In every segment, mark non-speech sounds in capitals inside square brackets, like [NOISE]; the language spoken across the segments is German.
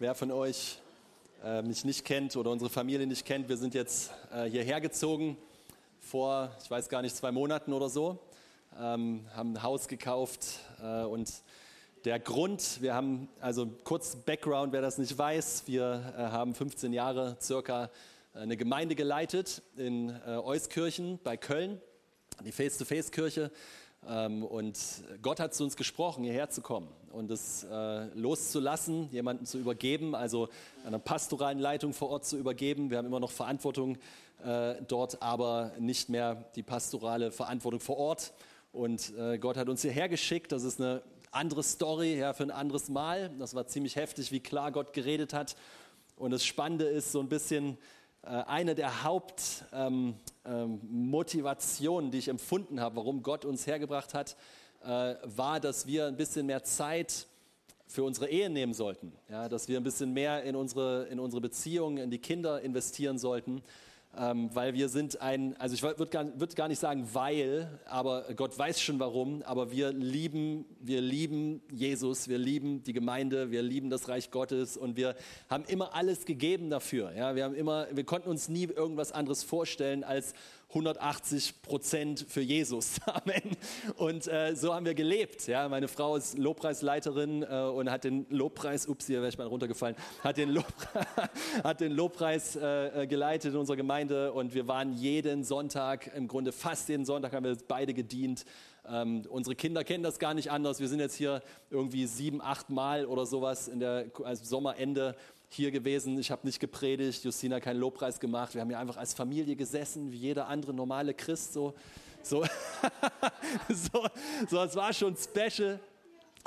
Wer von euch äh, mich nicht kennt oder unsere Familie nicht kennt, wir sind jetzt äh, hierher gezogen vor, ich weiß gar nicht, zwei Monaten oder so, ähm, haben ein Haus gekauft äh, und der Grund, wir haben, also kurz Background, wer das nicht weiß, wir äh, haben 15 Jahre circa eine Gemeinde geleitet in äh, Euskirchen bei Köln, die Face-to-Face-Kirche. Ähm, und Gott hat zu uns gesprochen, hierher zu kommen und es äh, loszulassen, jemanden zu übergeben, also einer pastoralen Leitung vor Ort zu übergeben. Wir haben immer noch Verantwortung äh, dort, aber nicht mehr die pastorale Verantwortung vor Ort. Und äh, Gott hat uns hierher geschickt. Das ist eine andere Story ja, für ein anderes Mal. Das war ziemlich heftig, wie klar Gott geredet hat. Und das Spannende ist so ein bisschen, eine der Hauptmotivationen, ähm, ähm, die ich empfunden habe, warum Gott uns hergebracht hat, äh, war, dass wir ein bisschen mehr Zeit für unsere Ehe nehmen sollten. Ja, dass wir ein bisschen mehr in unsere, in unsere Beziehungen, in die Kinder investieren sollten ähm, weil wir sind ein, also ich würde gar, würd gar nicht sagen weil, aber Gott weiß schon warum, aber wir lieben, wir lieben Jesus, wir lieben die Gemeinde, wir lieben das Reich Gottes und wir haben immer alles gegeben dafür. Ja, wir haben immer, wir konnten uns nie irgendwas anderes vorstellen als 180 Prozent für Jesus. [LAUGHS] Amen. Und äh, so haben wir gelebt. Ja, meine Frau ist Lobpreisleiterin äh, und hat den Lobpreis, ups, hier wäre ich mal runtergefallen, hat den, Lob, [LAUGHS] hat den Lobpreis äh, geleitet in unserer Gemeinde und wir waren jeden Sonntag, im Grunde fast jeden Sonntag haben wir beide gedient. Ähm, unsere Kinder kennen das gar nicht anders. Wir sind jetzt hier irgendwie sieben, acht Mal oder sowas in der also Sommerende hier gewesen. Ich habe nicht gepredigt, Justina keinen Lobpreis gemacht. Wir haben hier einfach als Familie gesessen, wie jeder andere normale Christ. So, so, [LAUGHS] so, so es war schon special.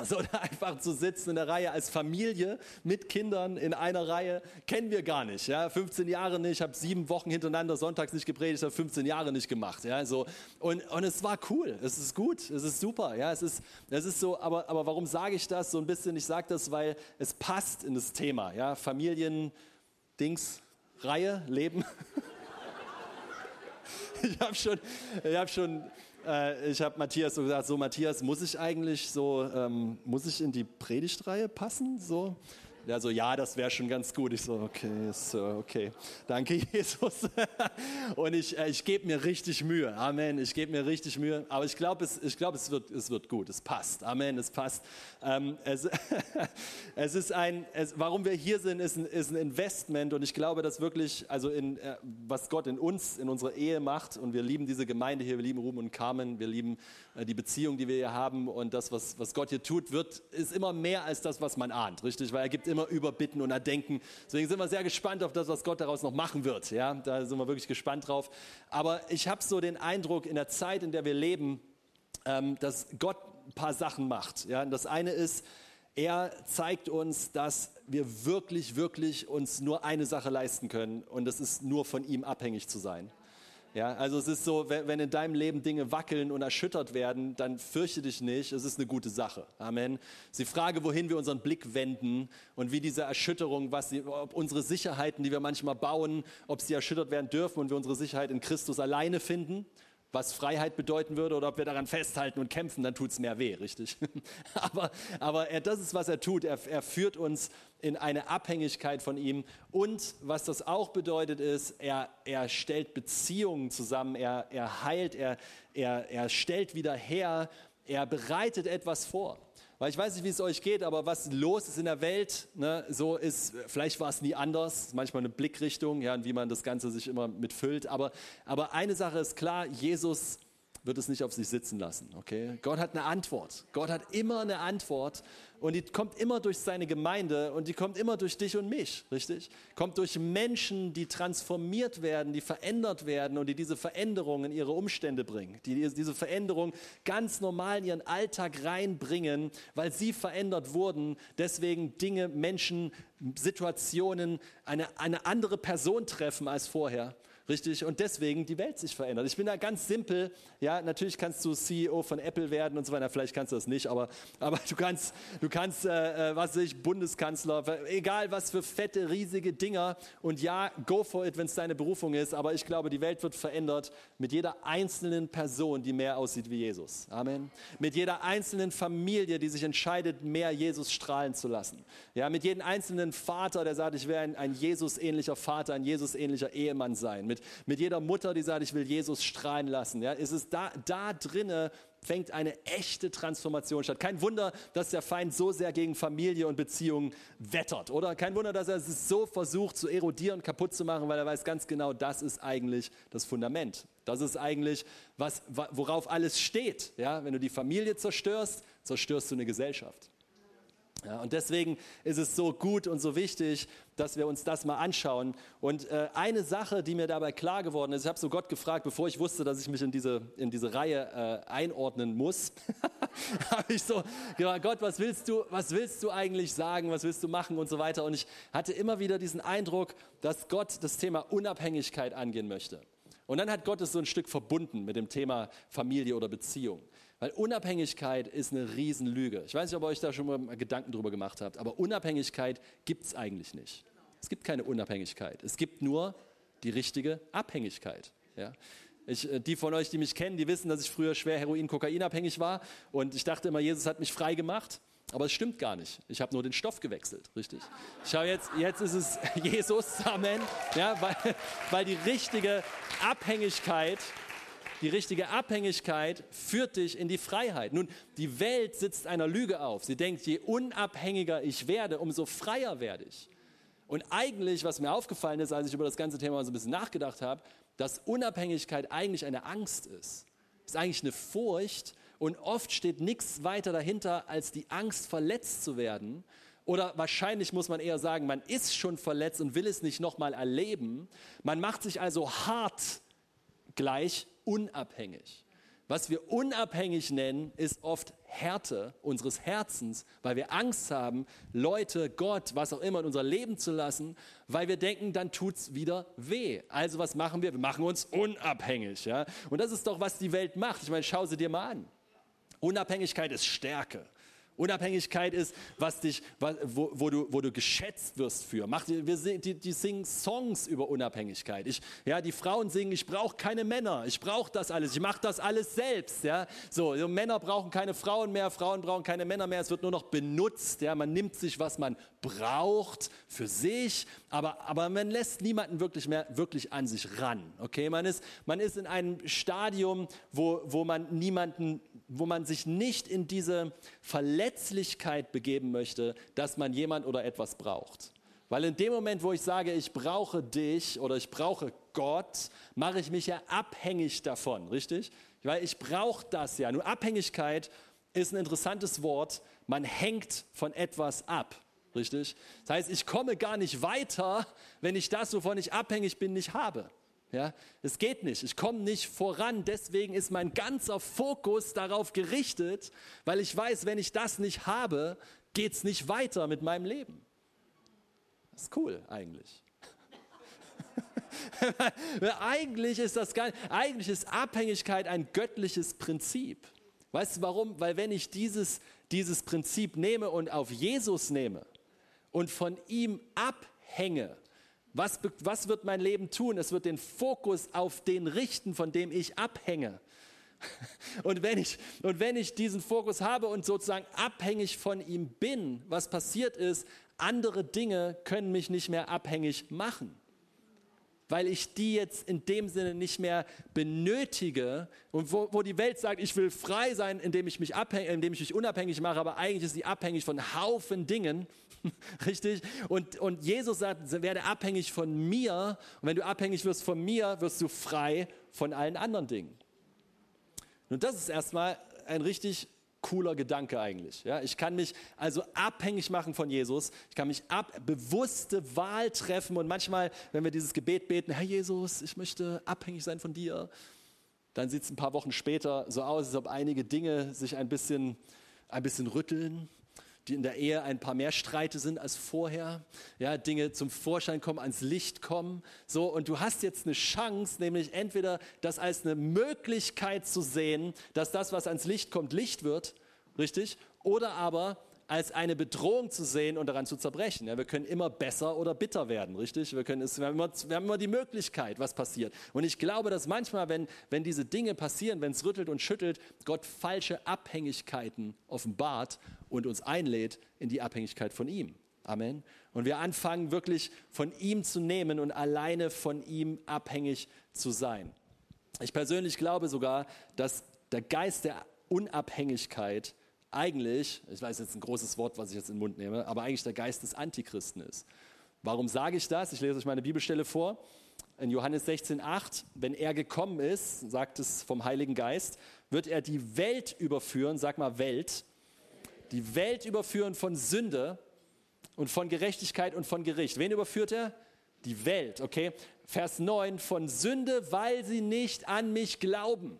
So einfach zu sitzen in der Reihe als Familie mit Kindern in einer Reihe, kennen wir gar nicht. Ja? 15 Jahre nicht, ich habe sieben Wochen hintereinander sonntags nicht gepredigt, habe 15 Jahre nicht gemacht. Ja? So, und, und es war cool, es ist gut, es ist super. Ja? Es, ist, es ist so, aber, aber warum sage ich das so ein bisschen? Ich sage das, weil es passt in das Thema. Ja? Familien, Dings, Reihe, Leben. [LAUGHS] ich habe schon, ich hab schon äh, ich habe Matthias so gesagt, so Matthias, muss ich eigentlich so, ähm, muss ich in die Predigtreihe passen? So, der so, ja, das wäre schon ganz gut. Ich so, okay, so, okay. Danke, [LAUGHS] Jesus. Und ich, äh, ich gebe mir richtig Mühe. Amen. Ich gebe mir richtig Mühe. Aber ich glaube, es, glaub, es, wird, es wird gut. Es passt. Amen. Es passt. Ähm, es, [LAUGHS] es ist ein, es, warum wir hier sind, ist ein, ist ein Investment. Und ich glaube, dass wirklich, also in, äh, was Gott in uns, in unserer Ehe macht. Und wir lieben diese Gemeinde hier. Wir lieben Ruben und Carmen. Wir lieben äh, die Beziehung, die wir hier haben. Und das, was, was Gott hier tut, wird, ist immer mehr als das, was man ahnt. Richtig? Weil er gibt immer überbitten und erdenken. Deswegen sind wir sehr gespannt auf das, was Gott daraus noch machen wird. Ja, da sind wir wirklich gespannt drauf. Aber ich habe so den Eindruck, in der Zeit, in der wir leben, ähm, dass Gott ein paar Sachen macht. Ja, das eine ist, er zeigt uns, dass wir wirklich, wirklich uns nur eine Sache leisten können und das ist nur von ihm abhängig zu sein. Ja, also es ist so, wenn, in deinem Leben Dinge wackeln und erschüttert werden, dann fürchte dich nicht, es ist eine gute Sache. Amen. Die Frage, wohin wir unseren Blick wenden und wie diese Erschütterung, was sie, ob unsere Sicherheiten, die wir manchmal bauen, ob sie erschüttert werden dürfen und wir unsere Sicherheit in Christus alleine finden was Freiheit bedeuten würde oder ob wir daran festhalten und kämpfen, dann tut es mehr weh, richtig? [LAUGHS] aber aber er, das ist, was er tut. Er, er führt uns in eine Abhängigkeit von ihm. Und was das auch bedeutet, ist, er, er stellt Beziehungen zusammen, er, er heilt, er, er, er stellt wieder her, er bereitet etwas vor. Weil ich weiß nicht, wie es euch geht, aber was los ist in der Welt, ne, so ist, vielleicht war es nie anders, manchmal eine Blickrichtung, ja, und wie man das Ganze sich immer mitfüllt. Aber, aber eine Sache ist klar, Jesus wird es nicht auf sich sitzen lassen. Okay? Gott hat eine Antwort. Gott hat immer eine Antwort und die kommt immer durch seine Gemeinde und die kommt immer durch dich und mich, richtig? Kommt durch Menschen, die transformiert werden, die verändert werden und die diese Veränderung in ihre Umstände bringen, die diese Veränderung ganz normal in ihren Alltag reinbringen, weil sie verändert wurden, deswegen Dinge, Menschen, Situationen, eine, eine andere Person treffen als vorher Richtig? Und deswegen die Welt sich verändert. Ich bin da ganz simpel. Ja, natürlich kannst du CEO von Apple werden und so weiter. Vielleicht kannst du das nicht, aber, aber du kannst, du kannst, äh, äh was weiß ich, Bundeskanzler, egal was für fette, riesige Dinger. Und ja, go for it, wenn es deine Berufung ist. Aber ich glaube, die Welt wird verändert mit jeder einzelnen Person, die mehr aussieht wie Jesus. Amen. Mit jeder einzelnen Familie, die sich entscheidet, mehr Jesus strahlen zu lassen. Ja, mit jedem einzelnen Vater, der sagt, ich werde ein, ein Jesus-ähnlicher Vater, ein Jesus-ähnlicher Ehemann sein mit, mit jeder Mutter, die sagt, ich will Jesus strahlen lassen. Ja, ist es da, da drinne fängt eine echte Transformation statt. Kein Wunder, dass der Feind so sehr gegen Familie und Beziehungen wettert, oder? Kein Wunder, dass er es so versucht zu erodieren, kaputt zu machen, weil er weiß ganz genau, das ist eigentlich das Fundament. Das ist eigentlich, was, worauf alles steht. Ja? Wenn du die Familie zerstörst, zerstörst du eine Gesellschaft. Ja, und deswegen ist es so gut und so wichtig, dass wir uns das mal anschauen. Und äh, eine Sache, die mir dabei klar geworden ist, ich habe so Gott gefragt, bevor ich wusste, dass ich mich in diese, in diese Reihe äh, einordnen muss, [LAUGHS] habe ich so gefragt, Gott, was willst, du, was willst du eigentlich sagen, was willst du machen und so weiter. Und ich hatte immer wieder diesen Eindruck, dass Gott das Thema Unabhängigkeit angehen möchte. Und dann hat Gott es so ein Stück verbunden mit dem Thema Familie oder Beziehung. Weil Unabhängigkeit ist eine Riesenlüge. Ich weiß nicht, ob ihr euch da schon mal Gedanken drüber gemacht habt, aber Unabhängigkeit gibt es eigentlich nicht. Es gibt keine Unabhängigkeit. Es gibt nur die richtige Abhängigkeit. Ja? Ich, äh, die von euch, die mich kennen, die wissen, dass ich früher schwer Heroin-Kokainabhängig war und ich dachte immer, Jesus hat mich frei gemacht. Aber es stimmt gar nicht. Ich habe nur den Stoff gewechselt, richtig? Ich habe jetzt, jetzt ist es [LAUGHS] Jesus, Amen, ja, weil, weil die richtige Abhängigkeit die richtige Abhängigkeit führt dich in die Freiheit. Nun, die Welt sitzt einer Lüge auf. Sie denkt, je unabhängiger ich werde, umso freier werde ich. Und eigentlich, was mir aufgefallen ist, als ich über das ganze Thema so ein bisschen nachgedacht habe, dass Unabhängigkeit eigentlich eine Angst ist. Ist eigentlich eine Furcht und oft steht nichts weiter dahinter als die Angst, verletzt zu werden. Oder wahrscheinlich muss man eher sagen, man ist schon verletzt und will es nicht nochmal erleben. Man macht sich also hart gleich unabhängig. Was wir unabhängig nennen, ist oft Härte unseres Herzens, weil wir Angst haben, Leute, Gott, was auch immer in unser Leben zu lassen, weil wir denken, dann tut es wieder weh. Also was machen wir? Wir machen uns unabhängig. Ja? Und das ist doch, was die Welt macht. Ich meine, schau sie dir mal an. Unabhängigkeit ist Stärke. Unabhängigkeit ist, was dich, wo, wo, du, wo du geschätzt wirst für. Mach, wir, die, die singen Songs über Unabhängigkeit. Ich, ja, die Frauen singen, ich brauche keine Männer, ich brauche das alles, ich mache das alles selbst. Ja. So, Männer brauchen keine Frauen mehr, Frauen brauchen keine Männer mehr, es wird nur noch benutzt. Ja. Man nimmt sich, was man braucht für sich, aber, aber man lässt niemanden wirklich mehr wirklich an sich ran. Okay? Man, ist, man ist in einem Stadium, wo, wo man niemanden wo man sich nicht in diese Verletzlichkeit begeben möchte, dass man jemand oder etwas braucht. Weil in dem Moment, wo ich sage, ich brauche dich oder ich brauche Gott, mache ich mich ja abhängig davon, richtig? Weil ich brauche das ja. Nur Abhängigkeit ist ein interessantes Wort. Man hängt von etwas ab, richtig? Das heißt, ich komme gar nicht weiter, wenn ich das, wovon ich abhängig bin, nicht habe. Ja, es geht nicht. Ich komme nicht voran. Deswegen ist mein ganzer Fokus darauf gerichtet, weil ich weiß, wenn ich das nicht habe, geht es nicht weiter mit meinem Leben. Das ist cool eigentlich. [LAUGHS] eigentlich ist das gar eigentlich ist Abhängigkeit ein göttliches Prinzip. Weißt du warum? Weil wenn ich dieses, dieses Prinzip nehme und auf Jesus nehme und von ihm abhänge, was, was wird mein Leben tun? Es wird den Fokus auf den richten, von dem ich abhänge. [LAUGHS] Und wenn ich, und wenn ich diesen Fokus habe und sozusagen abhängig von ihm bin, was passiert ist, andere Dinge können mich nicht mehr abhängig machen weil ich die jetzt in dem Sinne nicht mehr benötige und wo, wo die Welt sagt, ich will frei sein, indem ich, mich abhäng, indem ich mich unabhängig mache, aber eigentlich ist sie abhängig von Haufen Dingen, [LAUGHS] richtig? Und, und Jesus sagt, werde abhängig von mir und wenn du abhängig wirst von mir, wirst du frei von allen anderen Dingen. Und das ist erstmal ein richtig cooler Gedanke eigentlich. Ja, ich kann mich also abhängig machen von Jesus. Ich kann mich ab, bewusste Wahl treffen und manchmal, wenn wir dieses Gebet beten, Herr Jesus, ich möchte abhängig sein von dir, dann sieht es ein paar Wochen später so aus, als ob einige Dinge sich ein bisschen, ein bisschen rütteln. Die in der Ehe ein paar mehr Streite sind als vorher, ja, Dinge zum Vorschein kommen, ans Licht kommen, so und du hast jetzt eine Chance, nämlich entweder das als eine Möglichkeit zu sehen, dass das, was ans Licht kommt, Licht wird, richtig, oder aber als eine Bedrohung zu sehen und daran zu zerbrechen. Ja, wir können immer besser oder bitter werden, richtig? Wir, können es, wir, haben immer, wir haben immer die Möglichkeit, was passiert. Und ich glaube, dass manchmal, wenn, wenn diese Dinge passieren, wenn es rüttelt und schüttelt, Gott falsche Abhängigkeiten offenbart und uns einlädt in die Abhängigkeit von ihm. Amen. Und wir anfangen wirklich von ihm zu nehmen und alleine von ihm abhängig zu sein. Ich persönlich glaube sogar, dass der Geist der Unabhängigkeit eigentlich, ich weiß jetzt ein großes Wort, was ich jetzt in den Mund nehme, aber eigentlich der Geist des Antichristen ist. Warum sage ich das? Ich lese euch meine Bibelstelle vor. In Johannes 16,8, wenn er gekommen ist, sagt es vom Heiligen Geist, wird er die Welt überführen, sag mal Welt, die Welt überführen von Sünde und von Gerechtigkeit und von Gericht. Wen überführt er? Die Welt, okay? Vers 9, von Sünde, weil sie nicht an mich glauben.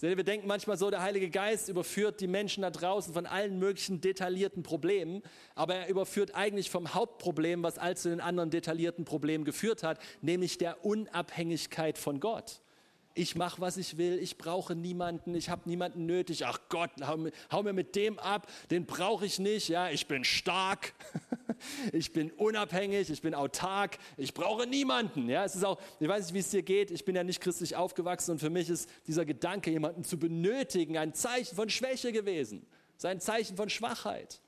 Wir denken manchmal so, der Heilige Geist überführt die Menschen da draußen von allen möglichen detaillierten Problemen, aber er überführt eigentlich vom Hauptproblem, was all zu den anderen detaillierten Problemen geführt hat, nämlich der Unabhängigkeit von Gott ich mache, was ich will, ich brauche niemanden, ich habe niemanden nötig. Ach Gott, hau, hau mir mit dem ab, den brauche ich nicht. Ja, ich bin stark, [LAUGHS] ich bin unabhängig, ich bin autark, ich brauche niemanden. Ja, es ist auch, ich weiß nicht, wie es dir geht. Ich bin ja nicht christlich aufgewachsen und für mich ist dieser Gedanke, jemanden zu benötigen, ein Zeichen von Schwäche gewesen, sein Zeichen von Schwachheit.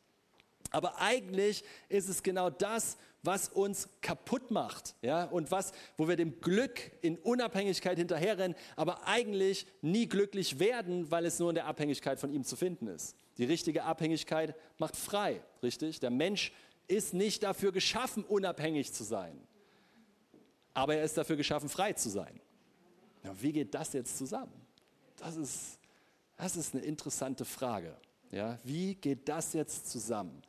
Aber eigentlich ist es genau das, was uns kaputt macht, ja, und was, wo wir dem Glück in Unabhängigkeit hinterherrennen, aber eigentlich nie glücklich werden, weil es nur in der Abhängigkeit von ihm zu finden ist. Die richtige Abhängigkeit macht frei, richtig? Der Mensch ist nicht dafür geschaffen, unabhängig zu sein, aber er ist dafür geschaffen, frei zu sein. Ja, wie geht das jetzt zusammen? Das ist, das ist eine interessante Frage. Ja, wie geht das jetzt zusammen?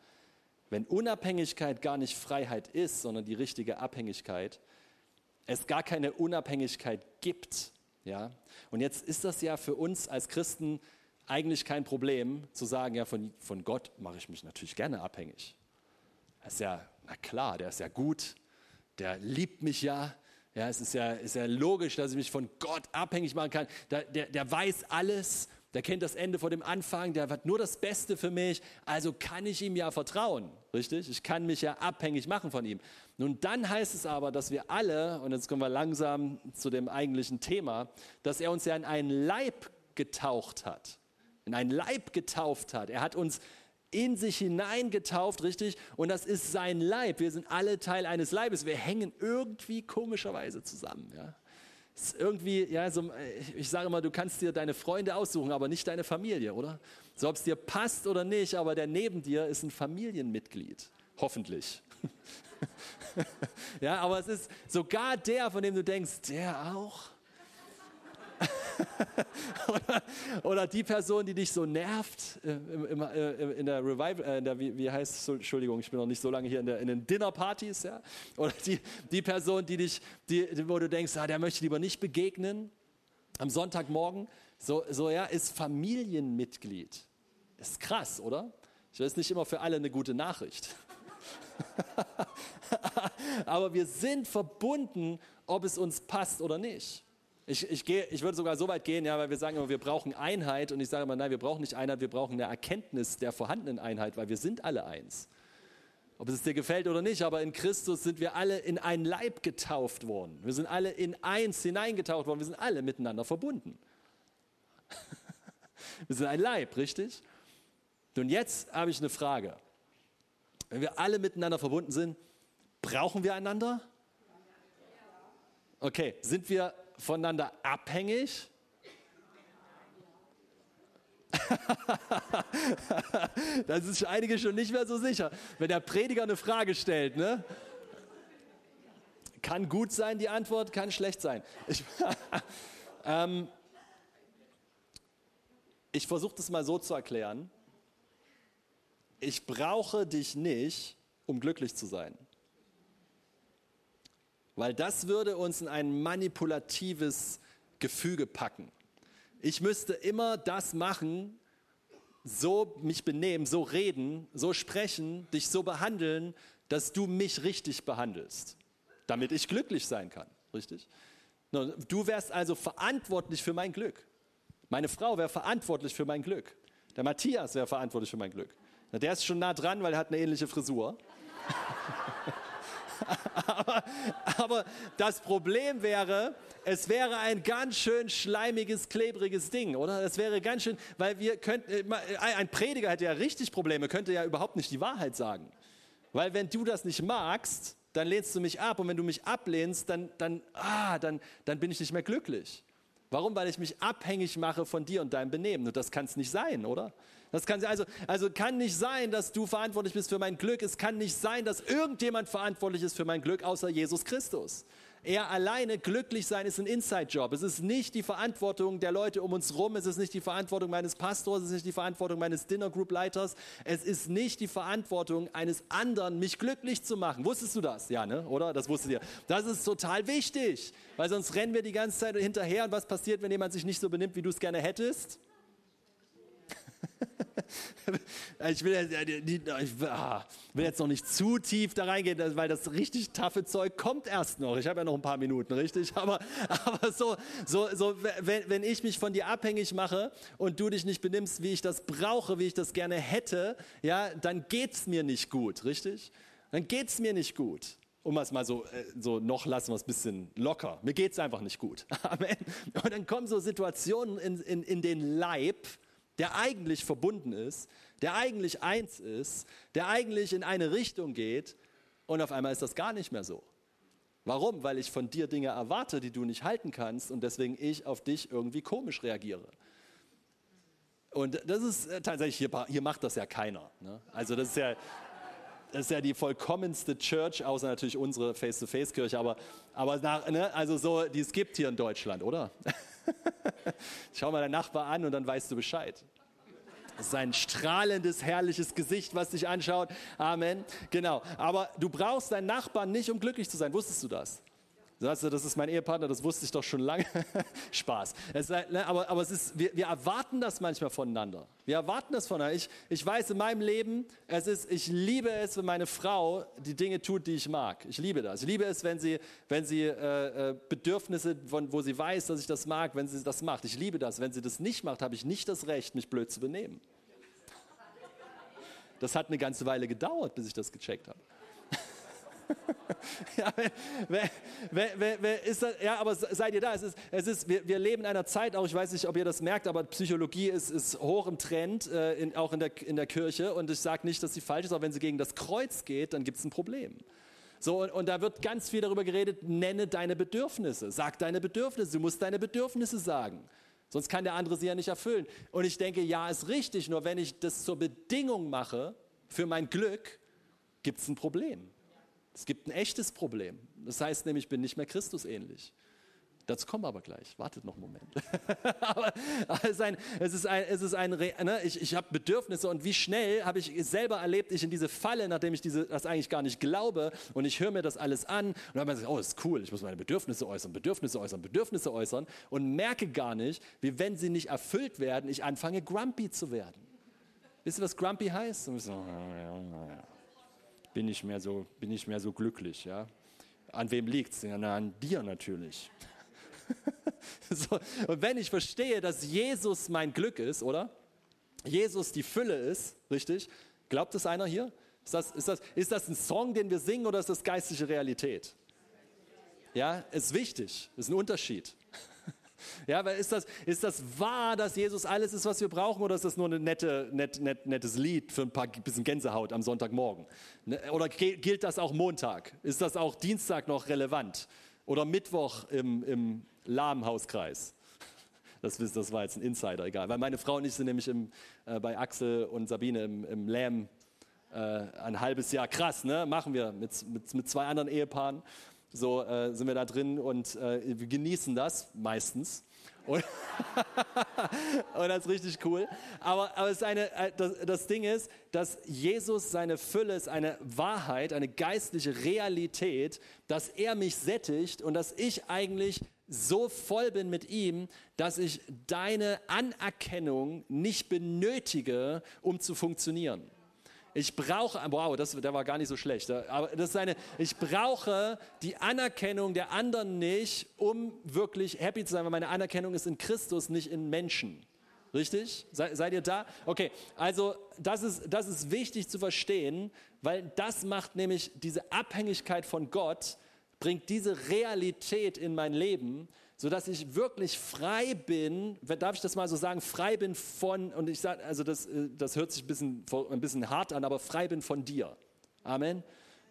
Wenn Unabhängigkeit gar nicht Freiheit ist, sondern die richtige Abhängigkeit, es gar keine Unabhängigkeit gibt, ja. Und jetzt ist das ja für uns als Christen eigentlich kein Problem zu sagen, ja, von, von Gott mache ich mich natürlich gerne abhängig. Das ist ja, na klar, der ist ja gut, der liebt mich ja, ja, es ist ja, ist ja logisch, dass ich mich von Gott abhängig machen kann. Der, der, der weiß alles der kennt das Ende vor dem Anfang, der hat nur das Beste für mich, also kann ich ihm ja vertrauen, richtig? Ich kann mich ja abhängig machen von ihm. Nun dann heißt es aber, dass wir alle, und jetzt kommen wir langsam zu dem eigentlichen Thema, dass er uns ja in einen Leib getaucht hat, in einen Leib getauft hat. Er hat uns in sich hineingetauft, richtig? Und das ist sein Leib. Wir sind alle Teil eines Leibes. Wir hängen irgendwie komischerweise zusammen. Ja? Ist irgendwie, ja, so, ich sage immer, du kannst dir deine Freunde aussuchen, aber nicht deine Familie, oder? So, ob es dir passt oder nicht, aber der neben dir ist ein Familienmitglied. Hoffentlich. [LAUGHS] ja, aber es ist sogar der, von dem du denkst, der auch. [LAUGHS] oder, oder, die Person, die dich so nervt äh, im, im, äh, in der Revival, äh, in der, wie, wie heißt es, Entschuldigung, ich bin noch nicht so lange hier in, der, in den Dinnerpartys, ja? Oder die, die Person, die dich, die, wo du denkst, ah, der möchte lieber nicht begegnen am Sonntagmorgen, so, so ja, ist Familienmitglied. Ist krass, oder? Ich weiß nicht immer für alle eine gute Nachricht. [LAUGHS] Aber wir sind verbunden, ob es uns passt oder nicht. Ich, ich, gehe, ich würde sogar so weit gehen, ja, weil wir sagen immer, wir brauchen Einheit. Und ich sage immer, nein, wir brauchen nicht Einheit, wir brauchen eine Erkenntnis der vorhandenen Einheit, weil wir sind alle eins. Ob es dir gefällt oder nicht, aber in Christus sind wir alle in einen Leib getauft worden. Wir sind alle in eins hineingetaucht worden. Wir sind alle miteinander verbunden. [LAUGHS] wir sind ein Leib, richtig? Und jetzt habe ich eine Frage. Wenn wir alle miteinander verbunden sind, brauchen wir einander? Okay, sind wir voneinander abhängig? [LAUGHS] das ist einige schon nicht mehr so sicher. Wenn der Prediger eine Frage stellt, ne? Kann gut sein, die Antwort, kann schlecht sein. Ich, [LAUGHS] ähm, ich versuche das mal so zu erklären. Ich brauche dich nicht, um glücklich zu sein. Weil das würde uns in ein manipulatives Gefüge packen. Ich müsste immer das machen, so mich benehmen, so reden, so sprechen, dich so behandeln, dass du mich richtig behandelst, damit ich glücklich sein kann. Richtig? Du wärst also verantwortlich für mein Glück. Meine Frau wäre verantwortlich für mein Glück. Der Matthias wäre verantwortlich für mein Glück. Der ist schon nah dran, weil er hat eine ähnliche Frisur. [LAUGHS] aber, aber, das Problem wäre, es wäre ein ganz schön schleimiges, klebriges Ding, oder? Es wäre ganz schön, weil wir könnten, äh, ein Prediger hätte ja richtig Probleme, könnte ja überhaupt nicht die Wahrheit sagen. Weil wenn du das nicht magst, dann lehnst du mich ab und wenn du mich ablehnst, dann, dann, ah, dann, dann bin ich nicht mehr glücklich. Warum? Weil ich mich abhängig mache von dir und deinem Benehmen. Und das kann es nicht sein, oder? Das kann also, also kann nicht sein, dass du verantwortlich bist für mein Glück. Es kann nicht sein, dass irgendjemand verantwortlich ist für mein Glück, außer Jesus Christus. Er alleine glücklich sein ist ein Inside-Job. Es ist nicht die Verantwortung der Leute um uns rum. Es ist nicht die Verantwortung meines Pastors. Es ist nicht die Verantwortung meines Dinner Group Leiters. Es ist nicht die Verantwortung eines anderen, mich glücklich zu machen. Wusstest du das? Ja, ne? Oder? Das wusstet ihr. Das ist total wichtig, weil sonst rennen wir die ganze Zeit hinterher. Und was passiert, wenn jemand sich nicht so benimmt, wie du es gerne hättest? [LAUGHS] [LAUGHS] ich, will jetzt, ich ah, will jetzt noch nicht zu tief da reingehen, weil das richtig taffe Zeug kommt erst noch. Ich habe ja noch ein paar Minuten, richtig? [LAUGHS] Aber, aber so, so, so wenn, wenn ich mich von dir abhängig mache und du dich nicht benimmst, wie ich das brauche, wie ich das gerne hätte, ja, dann geht es mir nicht gut, richtig? Dann geht es mir nicht gut um es mal so, äh, so noch lassen wir es ein bisschen locker. Mir geht es einfach nicht gut. [LAUGHS] Amen. Und dann kommen so Situationen in, in, in den Leib, der eigentlich verbunden ist, der eigentlich eins ist, der eigentlich in eine Richtung geht und auf einmal ist das gar nicht mehr so. Warum? Weil ich von dir Dinge erwarte, die du nicht halten kannst und deswegen ich auf dich irgendwie komisch reagiere. Und das ist äh, tatsächlich, hier, hier macht das ja keiner. Ne? Also das ist ja, das ist ja die vollkommenste Church, außer natürlich unsere Face-to-Face-Kirche, aber, aber nach, ne, also so, die es gibt hier in Deutschland, oder? [LAUGHS] Schau mal deinen Nachbar an und dann weißt du Bescheid. Das ist ein strahlendes, herrliches Gesicht, was dich anschaut. Amen. Genau. Aber du brauchst deinen Nachbarn nicht, um glücklich zu sein. Wusstest du das? Sagst du, das ist mein Ehepartner, das wusste ich doch schon lange. [LAUGHS] Spaß. Es, ne, aber, aber es ist, wir, wir, erwarten das manchmal voneinander. Wir erwarten das voneinander. Ich, ich weiß in meinem Leben, es ist, ich liebe es, wenn meine Frau die Dinge tut, die ich mag. Ich liebe das. Ich liebe es, wenn sie, wenn sie äh, äh, Bedürfnisse, von, wo sie weiß, dass ich das mag, wenn sie das macht. Ich liebe das. Wenn sie das nicht macht, habe ich nicht das Recht, mich blöd zu benehmen. Das hat eine ganze Weile gedauert, bis ich das gecheckt habe. [LAUGHS] ja, wer, wer, wer, ist das? ja, aber seid ihr da? Es ist, es ist, wir, wir, leben in einer Zeit, auch ich weiß nicht, ob ihr das merkt, aber Psychologie ist, ist hoch im Trend, äh, in, auch in der, in der Kirche. Und ich sage nicht, dass sie falsch ist, aber wenn sie gegen das Kreuz geht, dann gibt es ein Problem. So, und, und, da wird ganz viel darüber geredet, nenne deine Bedürfnisse, sag deine Bedürfnisse, du musst deine Bedürfnisse sagen. Sonst kann der andere sie ja nicht erfüllen. Und ich denke, ja, ist richtig, nur wenn ich das zur Bedingung mache für mein Glück, gibt es ein Problem. Es gibt ein echtes Problem. Das heißt nämlich, ich bin nicht mehr Christus ähnlich. Dazu kommen wir aber gleich. Wartet noch einen Moment. [LAUGHS] aber es ist ein, es ist ein, es ist ein ne? ich, ich habe Bedürfnisse und wie schnell habe ich selber erlebt, ich in diese Falle, nachdem ich diese, das eigentlich gar nicht glaube und ich höre mir das alles an und dann habe ich oh, das ist cool, ich muss meine Bedürfnisse äußern, Bedürfnisse äußern, Bedürfnisse äußern und merke gar nicht, wie wenn sie nicht erfüllt werden, ich anfange grumpy zu werden. Wisst ihr, was grumpy heißt? Und so, bin ich mehr so, bin ich mehr so glücklich. Ja? An wem liegt es? Ja, an dir natürlich. [LAUGHS] so, und wenn ich verstehe, dass Jesus mein Glück ist, oder? Jesus die Fülle ist, richtig? Glaubt es einer hier? Ist das, ist, das, ist das ein Song, den wir singen oder ist das geistliche Realität? Ja, ist wichtig, ist ein Unterschied. [LAUGHS] Ja, weil ist das, ist das wahr, dass Jesus alles ist, was wir brauchen, oder ist das nur ein nette, net, net, nettes Lied für ein paar bisschen Gänsehaut am Sonntagmorgen? Ne, oder gilt das auch Montag? Ist das auch Dienstag noch relevant? Oder Mittwoch im, im Lahmhauskreis? Das, das war jetzt ein Insider, egal. Weil meine Frau und ich sind nämlich im, äh, bei Axel und Sabine im, im Lamm äh, ein halbes Jahr. Krass, ne? Machen wir mit, mit, mit zwei anderen Ehepaaren. So äh, sind wir da drin und äh, wir genießen das meistens. Und, [LAUGHS] und, das ist richtig cool. Aber, aber es ist eine, äh, das, das Ding ist, dass Jesus seine Fülle ist eine Wahrheit, eine geistliche Realität, dass er mich sättigt und dass ich eigentlich so voll bin mit ihm, dass ich deine Anerkennung nicht benötige, um zu funktionieren. Ich brauche, wow, das, der war gar nicht so schlecht. Aber das ist eine, ich brauche die Anerkennung der anderen nicht, um wirklich happy zu sein, weil meine Anerkennung ist in Christus, nicht in Menschen. Richtig? Se, seid ihr da? Okay, also das ist, das ist wichtig zu verstehen, weil das macht nämlich diese Abhängigkeit von Gott, bringt diese Realität in mein Leben, sodass ich wirklich frei bin, darf ich das mal so sagen, frei bin von, und ich sage, also das, äh, das hört sich ein bisschen, ein bisschen hart an, aber frei bin von dir. Amen.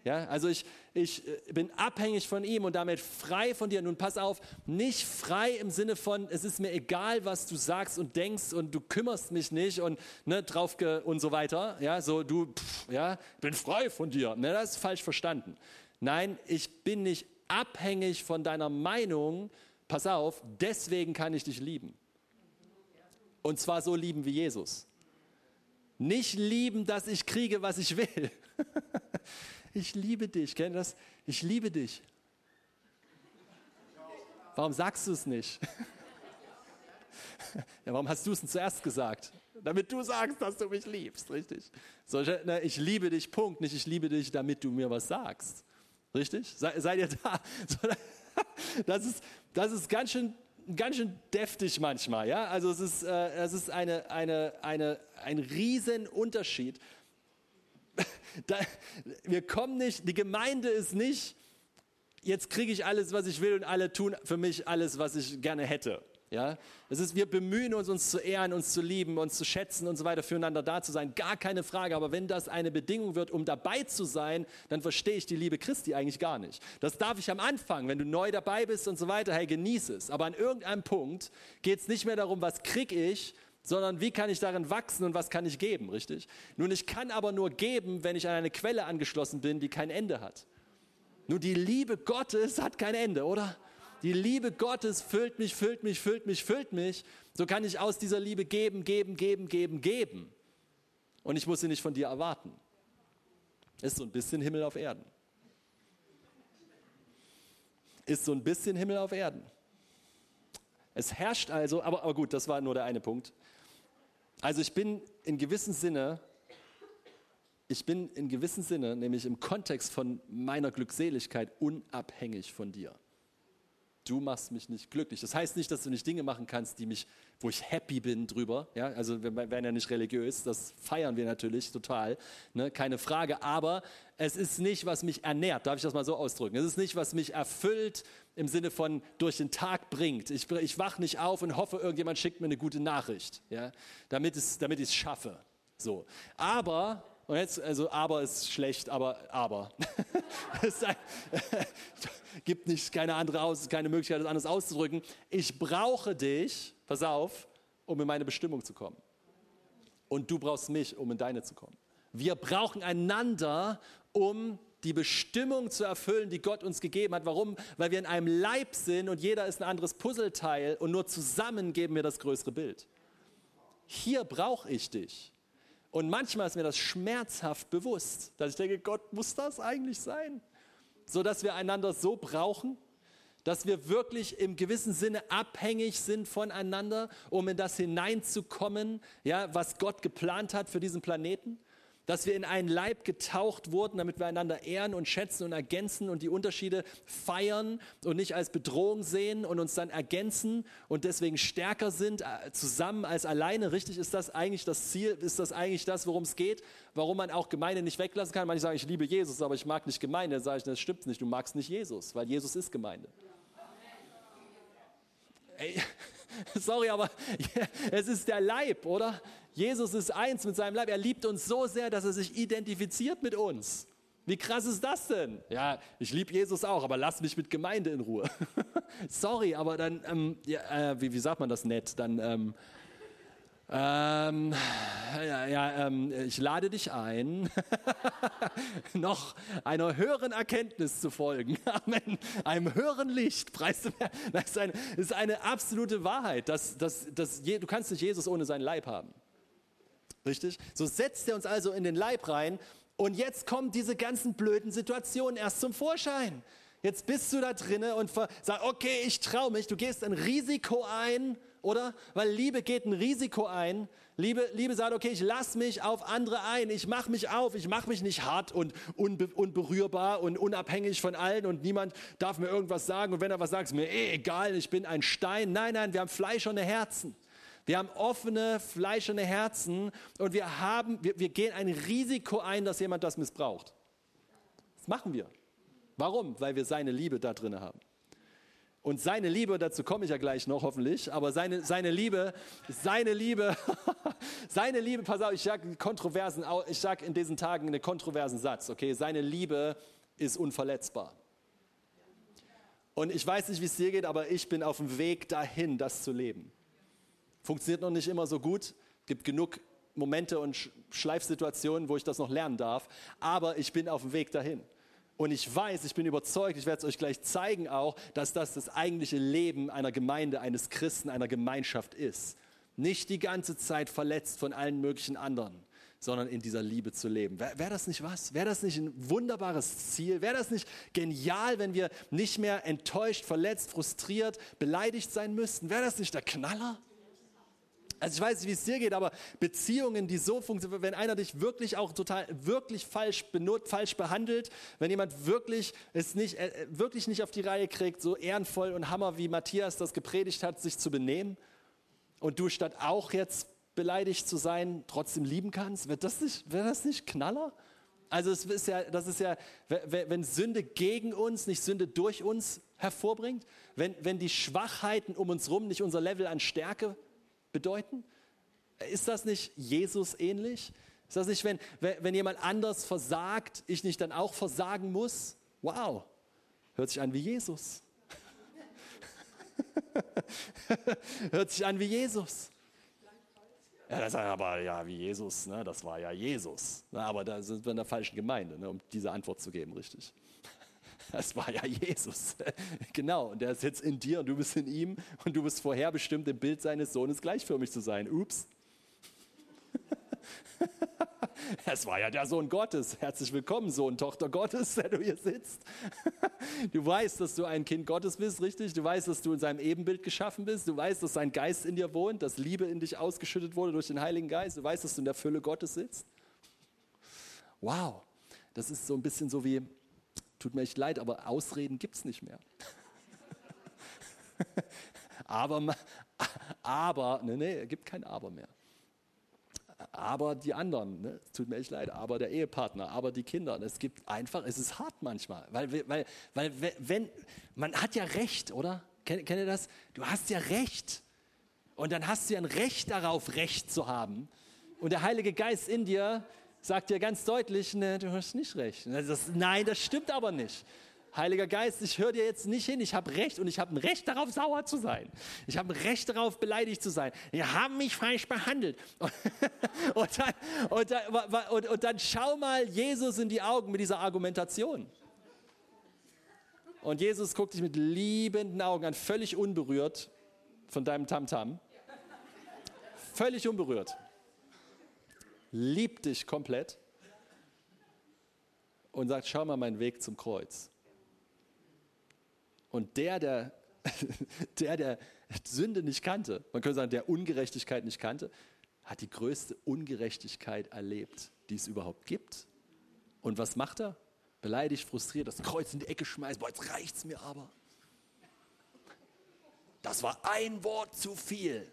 Ja, also ich, ich äh, bin abhängig von ihm und damit frei von dir. Nun pass auf, nicht frei im Sinne von, es ist mir egal, was du sagst und denkst und du kümmerst mich nicht und ne, drauf und so weiter. Ja, so du, pff, ja, bin frei von dir. Ne, das ist falsch verstanden. Nein, ich bin nicht abhängig von deiner Meinung, pass auf, deswegen kann ich dich lieben. Und zwar so lieben wie Jesus. Nicht lieben, dass ich kriege, was ich will. [LAUGHS] ich liebe dich, kennt das? Ich liebe dich. Warum sagst du es nicht? [LAUGHS] ja, warum hast du es denn zuerst gesagt? Damit du sagst, dass du mich liebst, richtig? So, ne, ich liebe dich, Punkt. Nicht ich liebe dich, damit du mir was sagst. Richtig? Sei, seid ihr da? [LAUGHS] [LAUGHS] Das ist, das ist ganz schön, ganz schön deftig manchmal. Ja? Also es ist, äh, es ist eine, eine, eine, ein Riesenunterschied. [LAUGHS] Da, wir kommen nicht, die Gemeinde ist nicht, jetzt kriege ich alles, was ich will und alle tun für mich alles, was ich gerne hätte. Ja, es ist, wir bemühen uns, uns zu ehren, uns zu lieben, uns zu schätzen und so weiter, füreinander da zu sein. Gar keine Frage. Aber wenn das eine Bedingung wird, um dabei zu sein, dann verstehe ich die Liebe Christi eigentlich gar nicht. Das darf ich am Anfang, wenn du neu dabei bist und so weiter, hey, genieße es. Aber an irgendeinem Punkt geht es nicht mehr darum, was kriege ich, sondern wie kann ich darin wachsen und was kann ich geben, richtig? Nun, ich kann aber nur geben, wenn ich an eine Quelle angeschlossen bin, die kein Ende hat. Nun, die Liebe Gottes hat kein Ende, oder? Die Liebe Gottes füllt mich, füllt mich, füllt mich, füllt mich. So kann ich aus dieser Liebe geben, geben, geben, geben, geben. Und ich muss sie nicht von dir erwarten. Ist so ein bisschen Himmel auf Erden. Ist so ein bisschen Himmel auf Erden. Es herrscht also, aber, aber gut, das war nur der eine Punkt. Also ich bin in gewissem Sinne, ich bin in gewissem Sinne, nämlich im Kontext von meiner Glückseligkeit, unabhängig von dir du machst mich nicht glücklich. Das heißt nicht, dass du nicht Dinge machen kannst, die mich, wo ich happy bin drüber. Ja, also wir werden ja nicht religiös, das feiern wir natürlich total, ne? keine Frage. Aber es ist nicht, was mich ernährt. Darf ich das mal so ausdrücken? Es ist nicht, was mich erfüllt im Sinne von durch den Tag bringt. Ich, ich wach nicht auf und hoffe, irgendjemand schickt mir eine gute Nachricht, ja, damit, damit ich es schaffe. So. Aber und jetzt, also aber ist schlecht, aber aber. [LAUGHS] es [LAUGHS] gibt nicht keine andere aus, keine Möglichkeit, das anders auszudrücken. Ich brauche dich, pass auf, um in meine Bestimmung zu kommen. Und du brauchst mich, um in deine zu kommen. Wir brauchen einander, um die Bestimmung zu erfüllen, die Gott uns gegeben hat. Warum? Weil wir in einem Leib sind und jeder ist ein anderes Puzzleteil und nur zusammen geben wir das größere Bild. Hier brauche ich dich. Und manchmal ist mir das schmerzhaft bewusst, dass ich denke, Gott, muss das eigentlich sein? So dass wir einander so brauchen, dass wir wirklich im gewissen Sinne abhängig sind voneinander, um in das hineinzukommen, ja, was Gott geplant hat für diesen Planeten dass wir in einen Leib getaucht wurden, damit wir einander ehren und schätzen und ergänzen und die Unterschiede feiern und nicht als Bedrohung sehen und uns dann ergänzen und deswegen stärker sind äh, zusammen als alleine. Richtig ist das eigentlich das Ziel, ist das eigentlich das, worum es geht, warum man auch Gemeinde nicht weglassen kann. Manche sagen, ich liebe Jesus, aber ich mag nicht Gemeinde. Dann sage ich, das stimmt nicht, du magst nicht Jesus, weil Jesus ist Gemeinde. Ey, [LAUGHS] sorry, aber [LAUGHS] es ist der Leib, oder? Jesus ist eins mit seinem Leib. Er liebt uns so sehr, dass er sich identifiziert mit uns. Wie krass ist das denn? Ja, ich liebe Jesus auch, aber lass mich mit Gemeinde in Ruhe. [LAUGHS] Sorry, aber dann, ähm, ja, äh, wie, wie, sagt man das nett? Dann, ähm, Ähm, ja, ja ähm, ich lade dich ein, [LAUGHS] noch einer höheren Erkenntnis zu folgen, [LAUGHS] Amen. einem höheren Licht. Preis das ist eine, ist eine absolute Wahrheit, dass, dass, dass du kannst nicht Jesus ohne seinen Leib haben. Richtig? So setzt er uns also in den Leib rein und jetzt kommen diese ganzen blöden Situationen erst zum Vorschein. Jetzt bist du da drinne und sagst, okay, ich traue mich, du gehst ein Risiko ein, oder? Weil Liebe geht ein Risiko ein. Liebe, Liebe sagt, okay, ich lasse mich auf andere ein, ich mache mich auf, ich mache mich nicht hart und unbe unberührbar und unabhängig von allen und niemand darf mir irgendwas sagen und wenn er was sagt, ist mir eh egal, ich bin ein Stein. Nein, nein, wir haben fleischerne Herzen. Wir haben offene, fleischerne Herzen und wir, haben, wir, wir gehen ein Risiko ein, dass jemand das missbraucht. Das machen wir. Warum? Weil wir seine Liebe da drin haben. Und seine Liebe, dazu komme ich ja gleich noch hoffentlich, aber seine, seine Liebe, seine Liebe, [LAUGHS] seine Liebe, pass auf, ich sage kontroversen, ich sage in diesen Tagen einen kontroversen Satz, okay? Seine Liebe ist unverletzbar. Und ich weiß nicht, wie es dir geht, aber ich bin auf dem Weg dahin, das zu leben. Funktioniert noch nicht immer so gut, gibt genug Momente und Schleifsituationen, wo ich das noch lernen darf, aber ich bin auf dem Weg dahin. Und ich weiß, ich bin überzeugt, ich werde es euch gleich zeigen auch, dass das das eigentliche Leben einer Gemeinde, eines Christen, einer Gemeinschaft ist. Nicht die ganze Zeit verletzt von allen möglichen anderen, sondern in dieser Liebe zu leben. Wäre wär das nicht was? Wäre das nicht ein wunderbares Ziel? Wäre das nicht genial, wenn wir nicht mehr enttäuscht, verletzt, frustriert, beleidigt sein müssten? Wäre das nicht der Knaller? Also ich weiß nicht, wie es dir geht, aber Beziehungen, die so funktionieren, wenn einer dich wirklich auch total, wirklich falsch benutzt, falsch behandelt, wenn jemand wirklich es nicht, äh, wirklich nicht auf die Reihe kriegt, so ehrenvoll und Hammer, wie Matthias das gepredigt hat, sich zu benehmen, und du statt auch jetzt beleidigt zu sein, trotzdem lieben kannst, wird das nicht, wäre das nicht Knaller? Also es ist ja, das ist ja, wenn Sünde gegen uns, nicht Sünde durch uns hervorbringt, wenn, wenn die Schwachheiten um uns herum nicht unser Level an Stärke bedeuten? Ist das nicht Jesus ähnlich? Ist das nicht, wenn, wenn jemand anders versagt, ich nicht dann auch versagen muss? Wow, hört sich an wie Jesus. [LAUGHS] hört sich an wie Jesus. Ja, das ist aber ja wie Jesus, ne? das war ja Jesus. aber da sind wir in der falschen Gemeinde, ne? um diese Antwort zu geben, richtig. Das war ja Jesus. Genau, und der ist jetzt in dir und du bist in ihm und du bist vorherbestimmt, im Bild seines Sohnes gleichförmig zu sein. Ups. [LAUGHS] Es war ja der Sohn Gottes. Herzlich willkommen, Sohn, Tochter Gottes, der du hier sitzt. [LAUGHS] Du weißt, dass du ein Kind Gottes bist, richtig? Du weißt, dass du in seinem Ebenbild geschaffen bist. Du weißt, dass sein Geist in dir wohnt, dass Liebe in dich ausgeschüttet wurde durch den Heiligen Geist. Du weißt, dass du in der Fülle Gottes sitzt. Wow, das ist so ein bisschen so wie, tut mir echt leid, aber Ausreden gibt es nicht mehr. [LAUGHS] aber, aber, nee, nee, es gibt kein Aber mehr. Aber die anderen, ne, tut mir echt leid, aber der Ehepartner, aber die Kinder. Es gibt einfach, es ist hart manchmal, weil, weil, weil wenn, man hat ja Recht, oder? Kennt, kennt ihr das? Du hast ja Recht. Und dann hast du ja ein Recht darauf, Recht zu haben. Und der Heilige Geist in dir sagt dir ganz deutlich, ne, du hast nicht recht. Das, nein, das stimmt aber nicht. Heiliger Geist, ich höre dir jetzt nicht hin. Ich habe Recht und ich habe ein Recht darauf, sauer zu sein. Ich habe ein Recht darauf, beleidigt zu sein. Die haben mich falsch behandelt. [LAUGHS] Und dann, und, dann, und, und dann schau mal Jesus in die Augen mit dieser Argumentation. Und Jesus guckt dich mit liebenden Augen an, völlig unberührt von deinem Tamtam. Völlig unberührt liebt dich komplett und sagt, schau mal meinen Weg zum Kreuz. Und der, der, [LAUGHS] der, der Sünde nicht kannte, man könnte sagen, der Ungerechtigkeit nicht kannte, hat die größte Ungerechtigkeit erlebt, die es überhaupt gibt. Und was macht er? Beleidigt, frustriert, das Kreuz in die Ecke schmeißt, boah, jetzt reicht's mir aber. Das war ein Wort zu viel.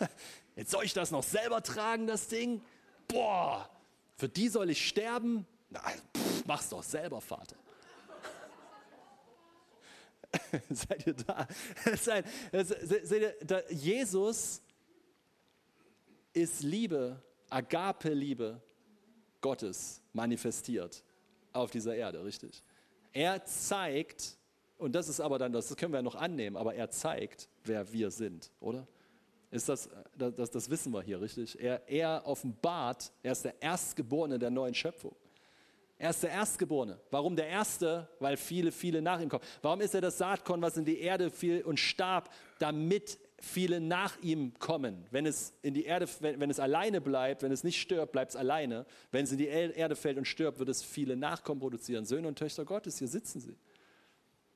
[LAUGHS] Jetzt soll ich das noch selber tragen, das Ding? Boah, für die soll ich sterben? Na, pff, mach's doch selber, Vater. [LAUGHS] Seid ihr da? [LAUGHS] Seid ihr, da? Jesus ist Liebe, Agape-Liebe Gottes manifestiert auf dieser Erde, richtig? Er zeigt, und das ist aber dann, das können wir noch annehmen, aber er zeigt, wer wir sind, oder? Ist das, das, das wissen wir hier, richtig? Er, er offenbart, er ist der Erstgeborene der neuen Schöpfung. Er ist der Erstgeborene. Warum der Erste? Weil viele, viele nach ihm kommen. Warum ist er das Saatkorn, was in die Erde fiel und starb, damit viele nach ihm kommen? Wenn es in die Erde, wenn, wenn es alleine bleibt, wenn es nicht stirbt, bleibt es alleine. Wenn es in die Erde fällt und stirbt, wird es viele Nachkommen produzieren. Söhne und Töchter Gottes, hier sitzen sie.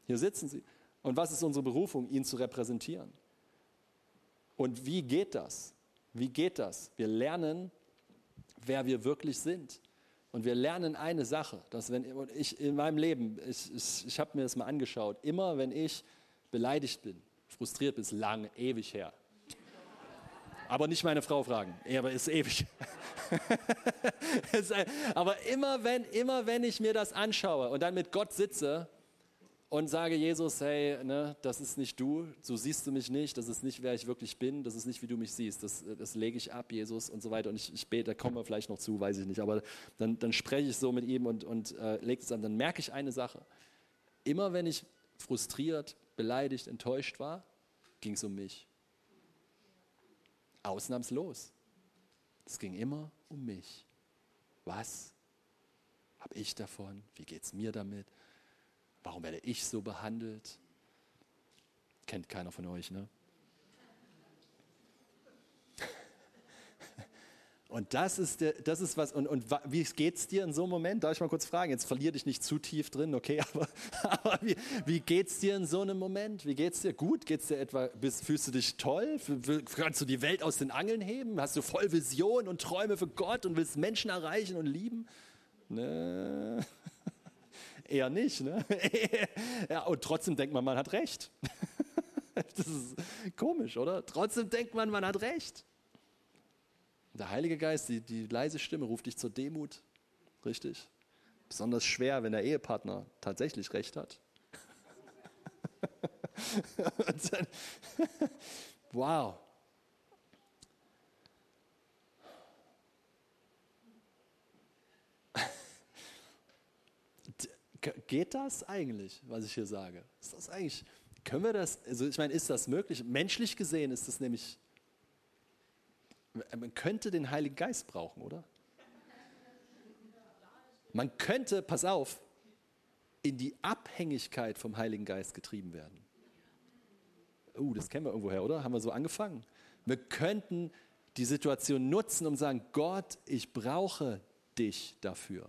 Hier sitzen sie. Und was ist unsere Berufung? Ihn zu repräsentieren. Und wie geht das? Wie geht das? Wir lernen, wer wir wirklich sind. Und wir lernen eine Sache, dass wenn ich in meinem Leben, ich, ich, ich habe mir das mal angeschaut, immer wenn ich beleidigt bin, frustriert bin, ist lang, ewig her. Aber nicht meine Frau fragen, aber ist ewig. [LAUGHS] aber immer wenn, immer wenn ich mir das anschaue und dann mit Gott sitze und sage Jesus, hey, ne, das ist nicht du, so siehst du mich nicht, das ist nicht, wer ich wirklich bin, das ist nicht, wie du mich siehst, das, das lege ich ab, Jesus und so weiter. Und ich, ich bete, da kommen wir vielleicht noch zu, weiß ich nicht, aber dann, dann spreche ich so mit ihm und, und äh, lege es an. Dann merke ich eine Sache. Immer wenn ich frustriert, beleidigt, enttäuscht war, ging es um mich. Ausnahmslos. Es ging immer um mich. Was habe ich davon? Wie geht es mir damit? Warum werde ich so behandelt? Kennt keiner von euch, ne? [LAUGHS] Und das ist, das ist was, und, und wie geht es dir in so einem Moment? Darf ich mal kurz fragen? Jetzt verlier dich nicht zu tief drin, okay, [LAUGHS] aber, aber wie, wie geht es dir in so einem Moment? Wie geht es dir? Gut? Geht's dir etwa, bist, fühlst du dich toll? Kannst du die Welt aus den Angeln heben? Hast du voll Vision und Träume für Gott und willst Menschen erreichen und lieben? Ne? [LAUGHS] Eher nicht. Ne? [LAUGHS] ja, und trotzdem denkt man, man hat recht. [LAUGHS] das ist komisch, oder? Trotzdem denkt man, man hat recht. Der Heilige Geist, die, die leise Stimme, ruft dich zur Demut. Richtig? Besonders schwer, wenn der Ehepartner tatsächlich recht hat. [LAUGHS] dann, wow. Geht das eigentlich, was ich hier sage? Ist das eigentlich, können wir das, also ich meine, ist das möglich? Menschlich gesehen ist das nämlich, man könnte den Heiligen Geist brauchen, oder? Man könnte, pass auf, in die Abhängigkeit vom Heiligen Geist getrieben werden. Uh, das kennen wir irgendwoher, oder? Haben wir so angefangen? Wir könnten die Situation nutzen, um zu sagen, Gott, ich brauche dich dafür.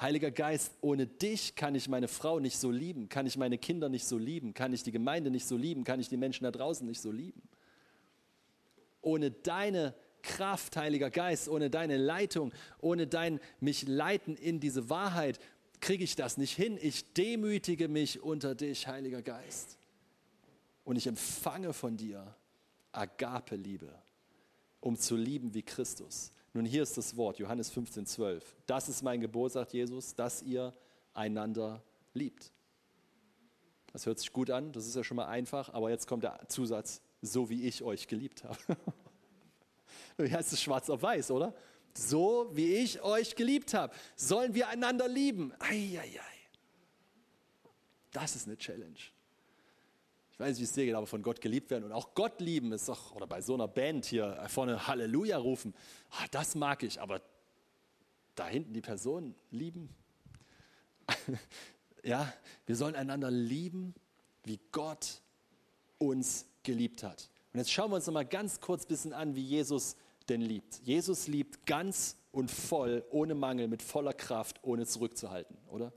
Heiliger Geist, ohne dich kann ich meine Frau nicht so lieben, kann ich meine Kinder nicht so lieben, kann ich die Gemeinde nicht so lieben, kann ich die Menschen da draußen nicht so lieben. Ohne deine Kraft, Heiliger Geist, ohne deine Leitung, ohne dein mich leiten in diese Wahrheit, kriege ich das nicht hin. Ich demütige mich unter dich, Heiliger Geist. Und ich empfange von dir Agape-Liebe, um zu lieben wie Christus. Nun, hier ist das Wort, Johannes 15, 12. Das ist mein Gebot, sagt Jesus, dass ihr einander liebt. Das hört sich gut an, das ist ja schon mal einfach, aber jetzt kommt der Zusatz, so wie ich euch geliebt habe. Wie heißt es schwarz auf weiß, oder? So wie ich euch geliebt habe, sollen wir einander lieben. Eieiei. Das ist eine Challenge. Ich weiß nicht, wie es dir geht, aber von Gott geliebt werden und auch Gott lieben ist doch, oder bei so einer Band hier vorne Halleluja rufen, ah, das mag ich, aber da hinten die Person lieben. [LAUGHS] ja, wir sollen einander lieben, wie Gott uns geliebt hat. Und jetzt schauen wir uns noch mal ganz kurz ein bisschen an, wie Jesus denn liebt. Jesus liebt ganz und voll, ohne Mangel, mit voller Kraft, ohne zurückzuhalten, oder?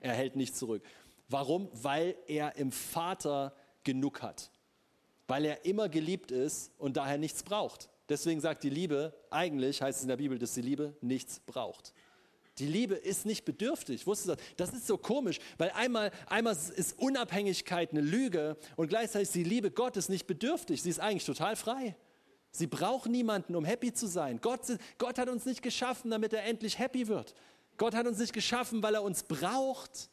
Er hält nicht zurück. Warum? Weil er im Vater genug hat, weil er immer geliebt ist und daher nichts braucht. Deswegen sagt die Liebe, eigentlich heißt es in der Bibel, dass die Liebe nichts braucht. Die Liebe ist nicht bedürftig. Wusstest du das? Das ist so komisch, weil einmal, einmal ist Unabhängigkeit eine Lüge und gleichzeitig ist die Liebe Gottes nicht bedürftig. Sie ist eigentlich total frei. Sie braucht niemanden, um happy zu sein. Gott, Gott hat uns nicht geschaffen, damit er endlich happy wird. Gott hat uns nicht geschaffen, weil er uns braucht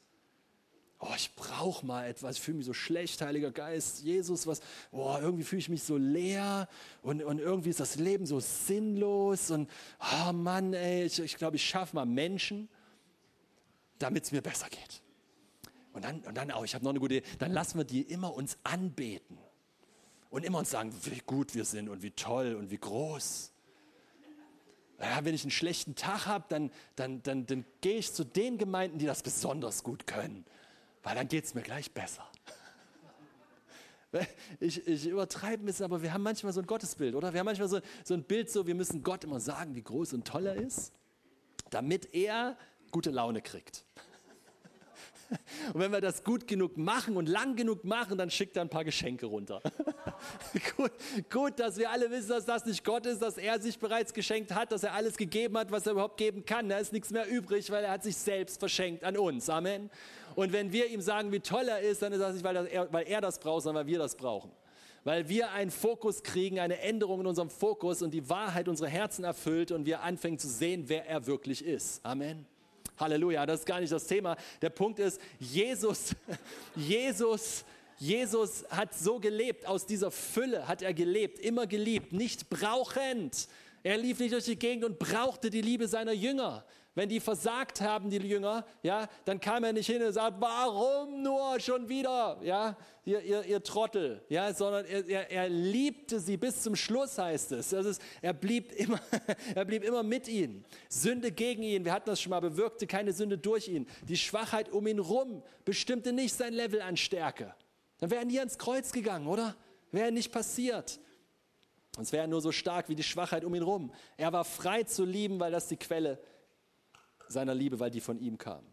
oh, ich brauche mal etwas, ich fühle mich so schlecht, Heiliger Geist, Jesus, was, oh, irgendwie fühle ich mich so leer und, und irgendwie ist das Leben so sinnlos und, oh Mann, ey, ich, ich glaube, ich schaffe mal Menschen, damit es mir besser geht. Und dann, und dann auch, ich habe noch eine gute Idee, dann lassen wir die immer uns anbeten. und immer uns sagen, wie gut wir sind und wie toll und wie groß. Ja, wenn ich einen schlechten Tag habe, dann, dann, dann, dann gehe ich zu den Gemeinden, die das besonders gut können, weil dann geht es mir gleich besser. Ich, ich übertreibe ein bisschen, aber wir haben manchmal so ein Gottesbild, oder? Wir haben manchmal so, so ein Bild, so wir müssen Gott immer sagen, wie groß und toll er ist, damit er gute Laune kriegt. Und wenn wir das gut genug machen und lang genug machen, dann schickt er ein paar Geschenke runter. [LAUGHS] gut, gut, dass wir alle wissen, dass das nicht Gott ist, dass er sich bereits geschenkt hat, dass er alles gegeben hat, was er überhaupt geben kann. Da ist nichts mehr übrig, weil er hat sich selbst verschenkt an uns. Amen. Und wenn wir ihm sagen, wie toll er ist, dann ist das nicht, weil er, weil er das braucht, sondern weil wir das brauchen weil wir einen Fokus kriegen, eine Änderung in unserem Fokus und die Wahrheit unsere Herzen erfüllt und wir anfangen zu sehen, wer er wirklich ist. Amen. Halleluja, das ist gar nicht das Thema. Der Punkt ist, Jesus, [LAUGHS] Jesus, Jesus hat so gelebt, aus dieser Fülle hat er gelebt, immer geliebt, nicht brauchend. Er lief nicht durch die Gegend und brauchte die Liebe seiner Jünger. Wenn die versagt haben, die Jünger, ja, dann kam er nicht hin und sagt, warum nur schon wieder, ja, ihr, ihr, ihr Trottel, ja, sondern er, er, er, liebte sie bis zum Schluss, heißt es. Das ist, er, blieb immer, [LAUGHS] er blieb immer mit ihnen. Sünde gegen ihn, wir hatten das schon mal, bewirkte keine Sünde durch ihn. Die Schwachheit um ihn rum bestimmte nicht sein Level an Stärke. Dann wäre er nie ans Kreuz gegangen, oder? Wäre nicht passiert. Sonst wäre er nur so stark wie die Schwachheit um ihn rum. Er war frei zu lieben, weil das die Quelle ist seiner Liebe, weil die von ihm kam.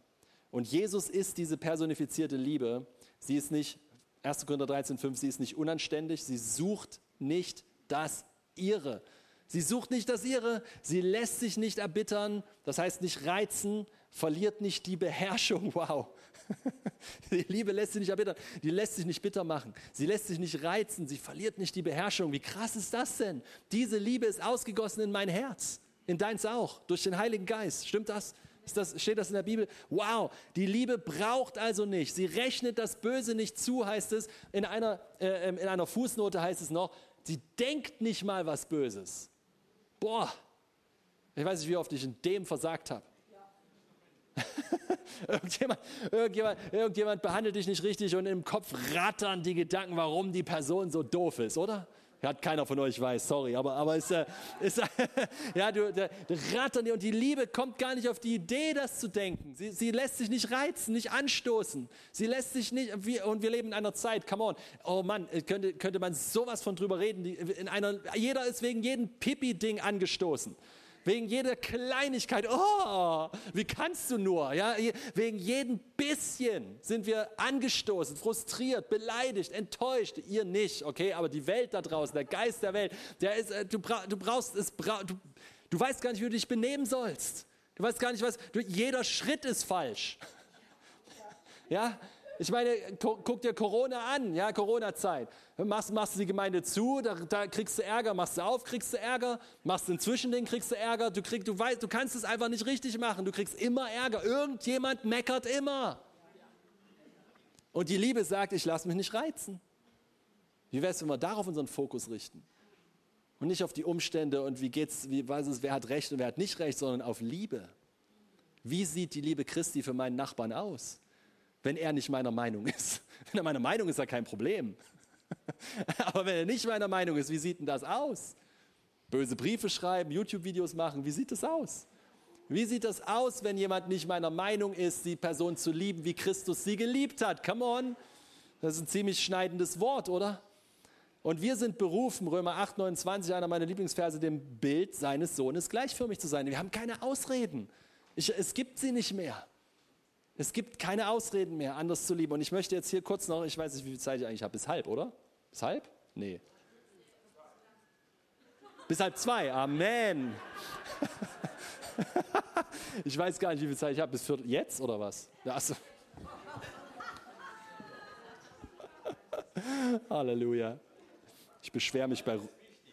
Und Jesus ist diese personifizierte Liebe. Sie ist nicht, 1. Korinther 13, 5, sie ist nicht unanständig, sie sucht nicht das ihre. Sie sucht nicht das ihre, sie lässt sich nicht erbittern, das heißt nicht reizen, verliert nicht die Beherrschung. [LAUGHS] Wow. Die Liebe lässt sich nicht erbittern, die lässt sich nicht bitter machen, sie lässt sich nicht reizen, sie verliert nicht die Beherrschung. Wie krass ist das denn? Diese Liebe ist ausgegossen in mein Herz, in deins auch, durch den Heiligen Geist. Stimmt das? Das, steht das in der Bibel? Wow, die Liebe braucht also nicht. Sie rechnet das Böse nicht zu, heißt es. In einer, äh, in einer Fußnote heißt es noch, sie denkt nicht mal was Böses. Boah, ich weiß nicht, wie oft ich in dem versagt habe. [LAUGHS] irgendjemand, irgendjemand, irgendjemand behandelt dich nicht richtig und im Kopf rattern die Gedanken, warum die Person so doof ist, oder? Hat keiner von euch weiß, sorry, aber, aber ist, äh, ist [LAUGHS] ja, du, der, rattern und die Liebe kommt gar nicht auf die Idee, das zu denken. Sie, sie lässt sich nicht reizen, nicht anstoßen. Sie lässt sich nicht, wir, und wir leben in einer Zeit, come on, oh Mann, äh, könnte, könnte man sowas von drüber reden. In einer, jeder ist wegen jedem Pipi-Ding angestoßen wegen jeder Kleinigkeit, oh, wie kannst du nur? Ja, wegen jedem bisschen sind wir angestoßen, frustriert, beleidigt, enttäuscht. Ihr nicht, okay? Aber die Welt da draußen, der Geist der Welt, der ist, äh, du, du brauchst es, du, du weißt gar nicht, wie du dich benehmen sollst. Du weißt gar nicht, was, du, jeder Schritt ist falsch. Ja, ich meine, guck dir Corona an, ja, Corona-Zeit. Machst, machst du die Gemeinde zu, da, da, kriegst du Ärger, machst du auf, kriegst du Ärger, machst du ein Zwischending, kriegst du Ärger, du, krieg, du, weißt, du kannst es einfach nicht richtig machen, du kriegst immer Ärger, irgendjemand meckert immer. Und die Liebe sagt, ich lasse mich nicht reizen. Wie wäre es, wenn wir darauf unseren Fokus richten? Und nicht auf die Umstände und wie geht's, wie weiß es, wer hat Recht und wer hat nicht Recht, sondern auf Liebe. Wie sieht die Liebe Christi für meinen Nachbarn aus? wenn er nicht meiner Meinung ist. [LAUGHS] Wenn er meiner Meinung ist, ist ja kein Problem. [LAUGHS] Aber wenn er nicht meiner Meinung ist, wie sieht denn das aus? Böse Briefe schreiben, YouTube-Videos machen, wie sieht das aus? Wie sieht das aus, wenn jemand nicht meiner Meinung ist, die Person zu lieben, wie Christus sie geliebt hat? Come on. Das ist ein ziemlich schneidendes Wort, oder? Und wir sind berufen, Römer 8, 29, einer meiner Lieblingsverse, dem Bild seines Sohnes gleichförmig zu sein. Wir haben keine Ausreden. Ich, es gibt sie nicht mehr. Es gibt keine Ausreden mehr, anders zu lieben. Und ich möchte jetzt hier kurz noch, ich weiß nicht, wie viel Zeit ich eigentlich habe, bis halb, oder? Bis halb? Nee. Bis halb zwei, Amen. [LAUGHS] ich weiß gar nicht, wie viel Zeit ich habe. Bis Viertel, jetzt oder was? Achso. [LAUGHS] Halleluja. Ich beschwere mich bei,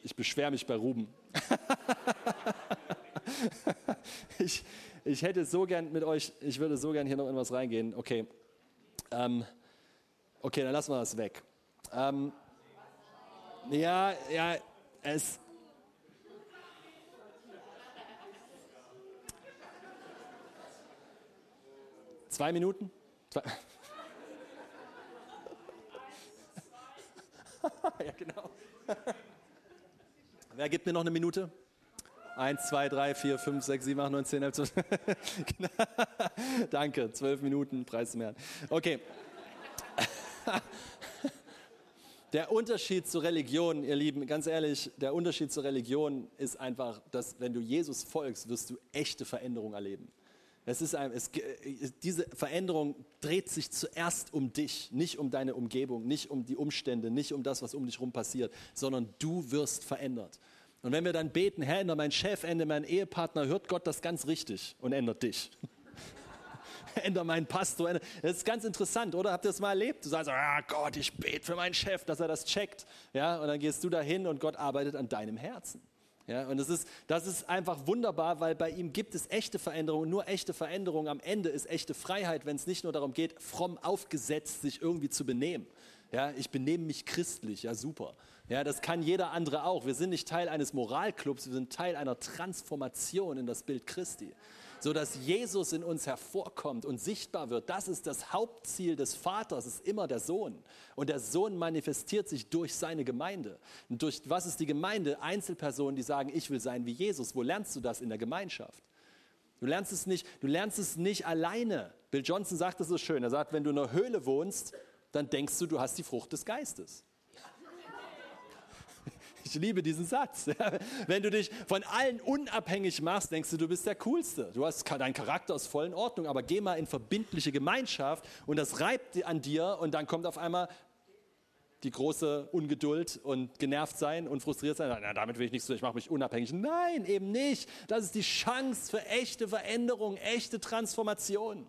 ich beschwer mich bei Ruben. [LAUGHS] ich, ich hätte so gern mit euch, ich würde so gern hier noch in was reingehen. Okay. Ähm, okay, dann lassen wir das weg. Ähm, ja, ja, es. Zwei Minuten? Zwei. [LAUGHS] ja, genau. [LAUGHS] Wer gibt mir noch eine Minute? Eins, zwei, drei, vier, fünf, sechs, sieben, acht, neun, zehn, elf, zwölf. [LAUGHS] Danke, zwölf Minuten, Preis Herrn. Okay. [LAUGHS] Der Unterschied zur Religion, ihr Lieben, ganz ehrlich, der Unterschied zur Religion ist einfach, dass wenn du Jesus folgst, wirst du echte Veränderung erleben. Es ist ein, es, diese Veränderung dreht sich zuerst um dich, nicht um deine Umgebung, nicht um die Umstände, nicht um das, was um dich herum passiert, sondern du wirst verändert. Und wenn wir dann beten, Herr, ändere meinen Chef, ändere meinen Ehepartner, hört Gott das ganz richtig und ändert dich. [LAUGHS] ändere meinen Pastor. Ändere. Das ist ganz interessant, oder? Habt ihr das mal erlebt? Du sagst, ah Gott, ich bete für meinen Chef, dass er das checkt. Ja, und dann gehst du dahin und Gott arbeitet an deinem Herzen. Ja, und das ist, das ist einfach wunderbar, weil bei ihm gibt es echte Veränderungen. Nur echte Veränderung am Ende ist echte Freiheit, wenn es nicht nur darum geht, fromm aufgesetzt sich irgendwie zu benehmen. Ja, ich benehme mich christlich, ja super. Ja, das kann jeder andere auch. Wir sind nicht Teil eines Moralclubs, wir sind Teil einer Transformation in das Bild Christi so dass Jesus in uns hervorkommt und sichtbar wird. Das ist das Hauptziel des Vaters, ist immer der Sohn. Und der Sohn manifestiert sich durch seine Gemeinde. Und durch was ist die Gemeinde? Einzelpersonen, die sagen, ich will sein wie Jesus. Wo lernst du das in der Gemeinschaft? Du lernst es nicht, du lernst es nicht alleine. Bill Johnson sagt es so schön. Er sagt, wenn du in einer Höhle wohnst, dann denkst du, du hast die Frucht des Geistes. Ich liebe diesen Satz. [LAUGHS] Wenn du dich von allen unabhängig machst, denkst du, du bist der Coolste. Du hast dein Charakter ist voll in Ordnung, aber geh mal in verbindliche Gemeinschaft und das reibt an dir und dann kommt auf einmal die große Ungeduld und genervt sein und frustriert sein. Na, damit will ich nichts tun, ich mache mich unabhängig. Nein, eben nicht. Das ist die Chance für echte Veränderung, echte Transformation.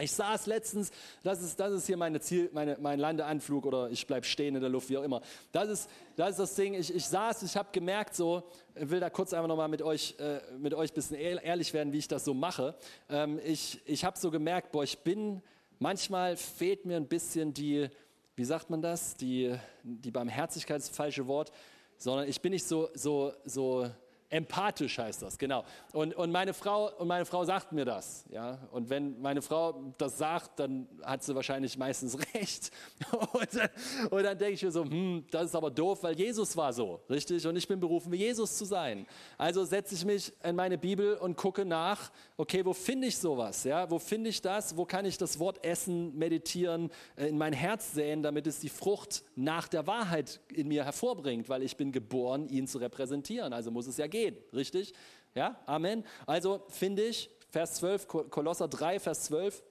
Ich saß letztens, das ist, das ist hier meine Ziel, meine, mein Landeanflug oder ich bleibe stehen in der Luft, wie auch immer. Das ist das, ist das Ding. Ich, ich saß, ich habe gemerkt, so, will da kurz einfach nochmal mit euch, äh, mit euch ein bisschen ehrlich werden, wie ich das so mache. Ähm, ich ich habe so gemerkt, boah, ich bin, manchmal fehlt mir ein bisschen die, wie sagt man das? Die, die Barmherzigkeit ist das falsche Wort, sondern ich bin nicht so, so, so, Empathisch heißt das, genau. Und, und, meine Frau, und meine Frau sagt mir das. Ja? Und wenn meine Frau das sagt, dann hat sie wahrscheinlich meistens [LAUGHS] recht. Und, und dann denke ich mir so, hm, das ist aber doof, weil Jesus war so, richtig? Und ich bin berufen, wie Jesus zu sein. Also setze ich mich in meine Bibel und gucke nach, okay, wo finde ich sowas? Ja? Wo finde ich das? Wo kann ich das Wort essen, meditieren, äh, in mein Herz säen, damit es die Frucht nach der Wahrheit in mir hervorbringt? Weil ich bin geboren, ihn zu repräsentieren. Also muss es ja gehen gehen, richtig? Ja, Amen. Also finde ich, Vers 12, Kolosser 3, Vers 12,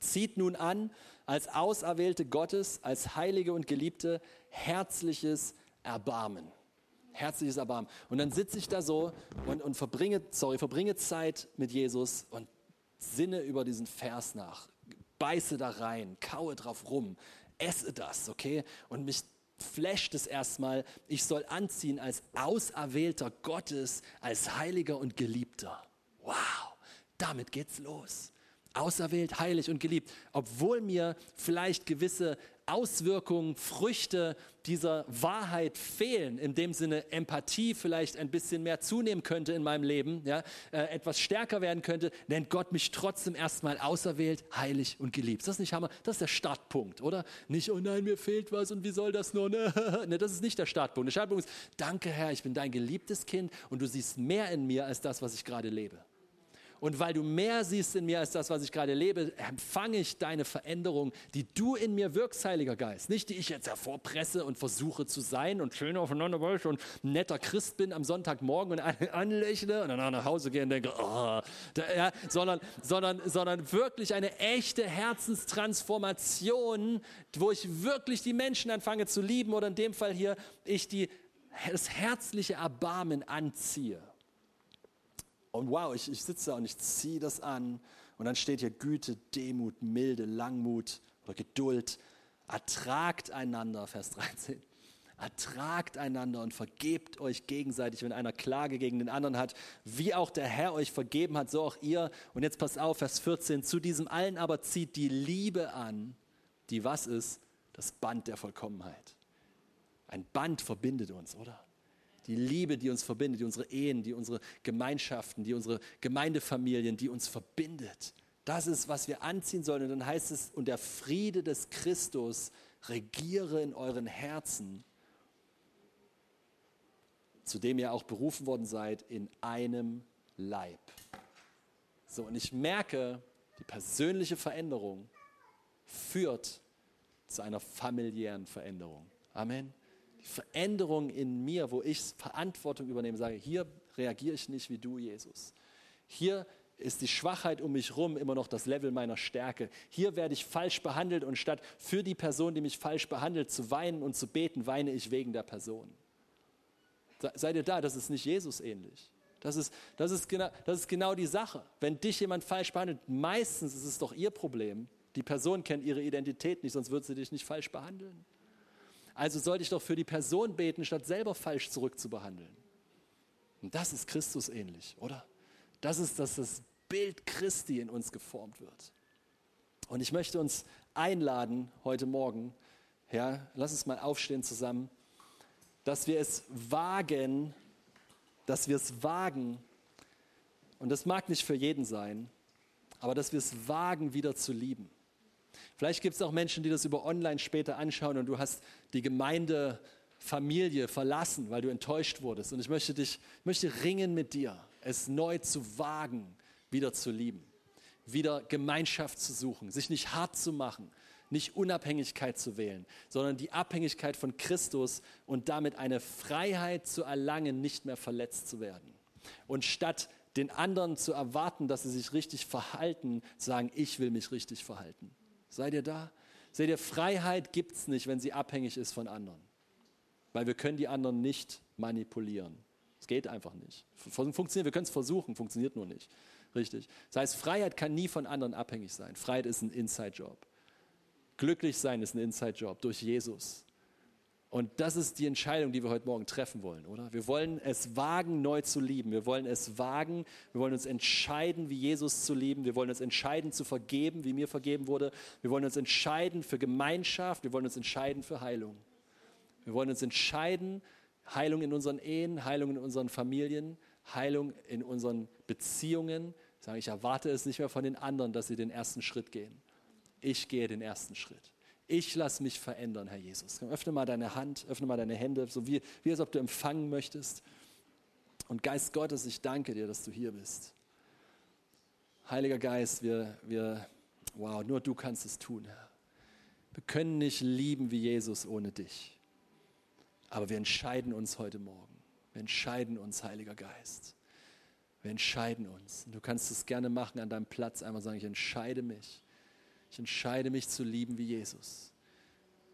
zieht nun an, als Auserwählte Gottes, als Heilige und Geliebte, herzliches Erbarmen. Herzliches Erbarmen. Und dann sitze ich da so und, und verbringe, sorry, verbringe Zeit mit Jesus und sinne über diesen Vers nach. Beiße da rein, kaue drauf rum, esse das, okay? Und mich flasht es erstmal, ich soll anziehen als Auserwählter Gottes, als Heiliger und Geliebter. Wow, damit geht's los. Auserwählt, heilig und geliebt. Obwohl mir vielleicht gewisse Auswirkungen, Früchte dieser Wahrheit fehlen, in dem Sinne Empathie vielleicht ein bisschen mehr zunehmen könnte in meinem Leben, ja, äh, etwas stärker werden könnte, nennt Gott mich trotzdem erstmal auserwählt, heilig und geliebt. Ist das nicht Hammer? Das ist der Startpunkt, oder? Nicht, oh nein, mir fehlt was und wie soll das nur? Ne, [LAUGHS] das ist nicht der Startpunkt. Der Startpunkt ist, danke Herr, ich bin dein geliebtes Kind und du siehst mehr in mir als das, was ich gerade lebe. Und weil du mehr siehst in mir als das, was ich gerade lebe, empfange ich deine Veränderung, die du in mir wirkst, Heiliger Geist. Nicht die ich jetzt hervorpresse und versuche zu sein und schön aufeinander wollte und ein netter Christ bin am Sonntagmorgen und anlächle und dann nach Hause gehe und denke, oh, da, ja, sondern, sondern, sondern wirklich eine echte Herzenstransformation, wo ich wirklich die Menschen anfange zu lieben oder in dem Fall hier ich die, das herzliche Erbarmen anziehe. Und wow, ich, ich sitze da und ich ziehe das an. Und dann steht hier Güte, Demut, Milde, Langmut oder Geduld. Ertragt einander, Vers 13. Ertragt einander und vergebt euch gegenseitig, wenn einer Klage gegen den anderen hat, wie auch der Herr euch vergeben hat, so auch ihr. Und jetzt pass auf, Vers 14. Zu diesem allen aber zieht die Liebe an, die was ist? Das Band der Vollkommenheit. Ein Band verbindet uns, oder? Die Liebe, die uns verbindet, die unsere Ehen, die unsere Gemeinschaften, die unsere Gemeindefamilien, die uns verbindet. Das ist, was wir anziehen sollen. Und dann heißt es, und der Friede des Christus, regiere in euren Herzen, zu dem ihr auch berufen worden seid, in einem Leib. So, und ich merke, die persönliche Veränderung führt zu einer familiären Veränderung. Amen. Die Veränderung in mir, wo ich Verantwortung übernehme, sage, hier reagiere ich nicht wie du, Jesus. Hier ist die Schwachheit um mich herum immer noch das Level meiner Stärke. Hier werde ich falsch behandelt und statt für die Person, die mich falsch behandelt, zu weinen und zu beten, weine ich wegen der Person. Seid ihr da? Das ist nicht Jesus ähnlich. Das ist, das, ist genau, das ist genau die Sache. Wenn dich jemand falsch behandelt, meistens ist es doch ihr Problem. Die Person kennt ihre Identität nicht, sonst würde sie dich nicht falsch behandeln. Also sollte ich doch für die Person beten, statt selber falsch zurückzubehandeln. Und das ist Christus ähnlich, oder? Das ist, dass das Bild Christi in uns geformt wird. Und ich möchte uns einladen heute Morgen, ja, lass uns mal aufstehen zusammen, dass wir es wagen, dass wir es wagen, und das mag nicht für jeden sein, aber dass wir es wagen, wieder zu lieben. Vielleicht gibt es auch Menschen, die das über online später anschauen und du hast die Gemeindefamilie verlassen, weil du enttäuscht wurdest. Und ich möchte dich, möchte ringen mit dir, es neu zu wagen, wieder zu lieben, wieder Gemeinschaft zu suchen, sich nicht hart zu machen, nicht Unabhängigkeit zu wählen, sondern die Abhängigkeit von Christus und damit eine Freiheit zu erlangen, nicht mehr verletzt zu werden. Und statt den anderen zu erwarten, dass sie sich richtig verhalten, sagen, ich will mich richtig verhalten. Seid ihr da? Seht ihr, Freiheit gibt es nicht, wenn sie abhängig ist von anderen. Weil wir können die anderen nicht manipulieren. Es geht einfach nicht. Funktioniert, wir können es versuchen, funktioniert nur nicht. Richtig. Das heißt, Freiheit kann nie von anderen abhängig sein. Freiheit ist ein Inside-Job. Glücklich sein ist ein Inside-Job durch Jesus. Und das ist die Entscheidung, die wir heute Morgen treffen wollen, oder? Wir wollen es wagen, neu zu lieben. Wir wollen es wagen, wir wollen uns entscheiden, wie Jesus zu lieben. Wir wollen uns entscheiden, zu vergeben, wie mir vergeben wurde. Wir wollen uns entscheiden für Gemeinschaft. Wir wollen uns entscheiden für Heilung. Wir wollen uns entscheiden, Heilung in unseren Ehen, Heilung in unseren Familien, Heilung in unseren Beziehungen. Ich sage, ich erwarte es nicht mehr von den anderen, dass sie den ersten Schritt gehen ich gehe den ersten Schritt. Ich lasse mich verändern, Herr Jesus. Öffne mal deine Hand, öffne mal deine Hände, so wie, wie als ob du empfangen möchtest. Und Geist Gottes, ich danke dir, dass du hier bist. Heiliger Geist, wir, wir, wow, nur du kannst es tun, Herr. Wir können nicht lieben wie Jesus ohne dich. Aber wir entscheiden uns heute Morgen. Wir entscheiden uns, Heiliger Geist. Wir entscheiden uns. Und du kannst es gerne machen an deinem Platz, einmal sagen, ich entscheide mich ich entscheide mich zu lieben wie Jesus.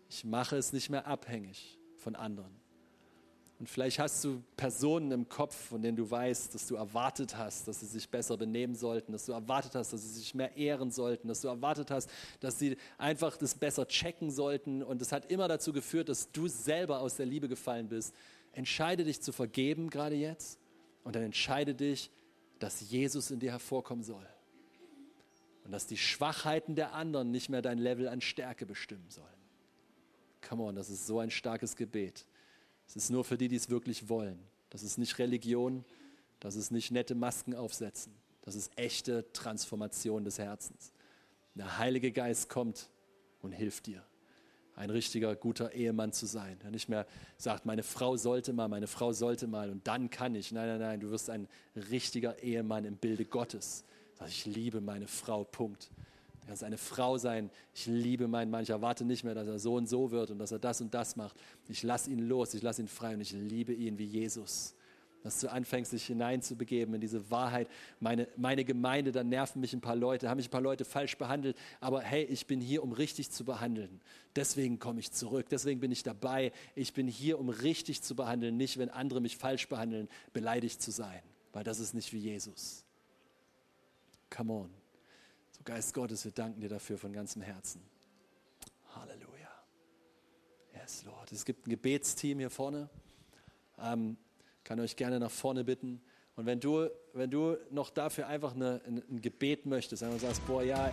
Ich mache es nicht mehr abhängig von anderen. Und vielleicht hast du Personen im Kopf, von denen du weißt, dass du erwartet hast, dass sie sich besser benehmen sollten, dass du erwartet hast, dass sie sich mehr ehren sollten, dass du erwartet hast, dass sie einfach das besser checken sollten. Und es hat immer dazu geführt, dass du selber aus der Liebe gefallen bist. Entscheide dich zu vergeben gerade jetzt und dann entscheide dich, dass Jesus in dir hervorkommen soll und dass die Schwachheiten der anderen nicht mehr dein Level an Stärke bestimmen sollen. Come on, das ist so ein starkes Gebet. Es ist nur für die, die es wirklich wollen. Das ist nicht Religion, das ist nicht nette Masken aufsetzen. Das ist echte Transformation des Herzens. Der Heilige Geist kommt und hilft dir, ein richtiger, guter Ehemann zu sein. Der nicht mehr sagt, meine Frau sollte mal, meine Frau sollte mal und dann kann ich. Nein, nein, nein, du wirst ein richtiger Ehemann im Bilde Gottes Sag, ich liebe meine Frau, Punkt. Er kann eine Frau sein, ich liebe meinen Mann, ich erwarte nicht mehr, dass er so und so wird und dass er das und das macht. Ich lasse ihn los, ich lasse ihn frei und ich liebe ihn wie Jesus. Dass du anfängst, dich hineinzubegeben in diese Wahrheit. Meine, meine Gemeinde, da nerven mich ein paar Leute, haben mich ein paar Leute falsch behandelt, aber hey, ich bin hier, um richtig zu behandeln. Deswegen komme ich zurück, deswegen bin ich dabei. Ich bin hier, um richtig zu behandeln, nicht, wenn andere mich falsch behandeln, beleidigt zu sein, weil das ist nicht wie Jesus. Come on. So Geist Gottes, wir danken dir dafür von ganzem Herzen. Halleluja. Yes, Lord. Es gibt ein Gebetsteam hier vorne. Ähm, kann euch gerne nach vorne bitten. Und wenn du, wenn du noch dafür einfach eine, ein, ein Gebet möchtest, du sagst, boah, ja,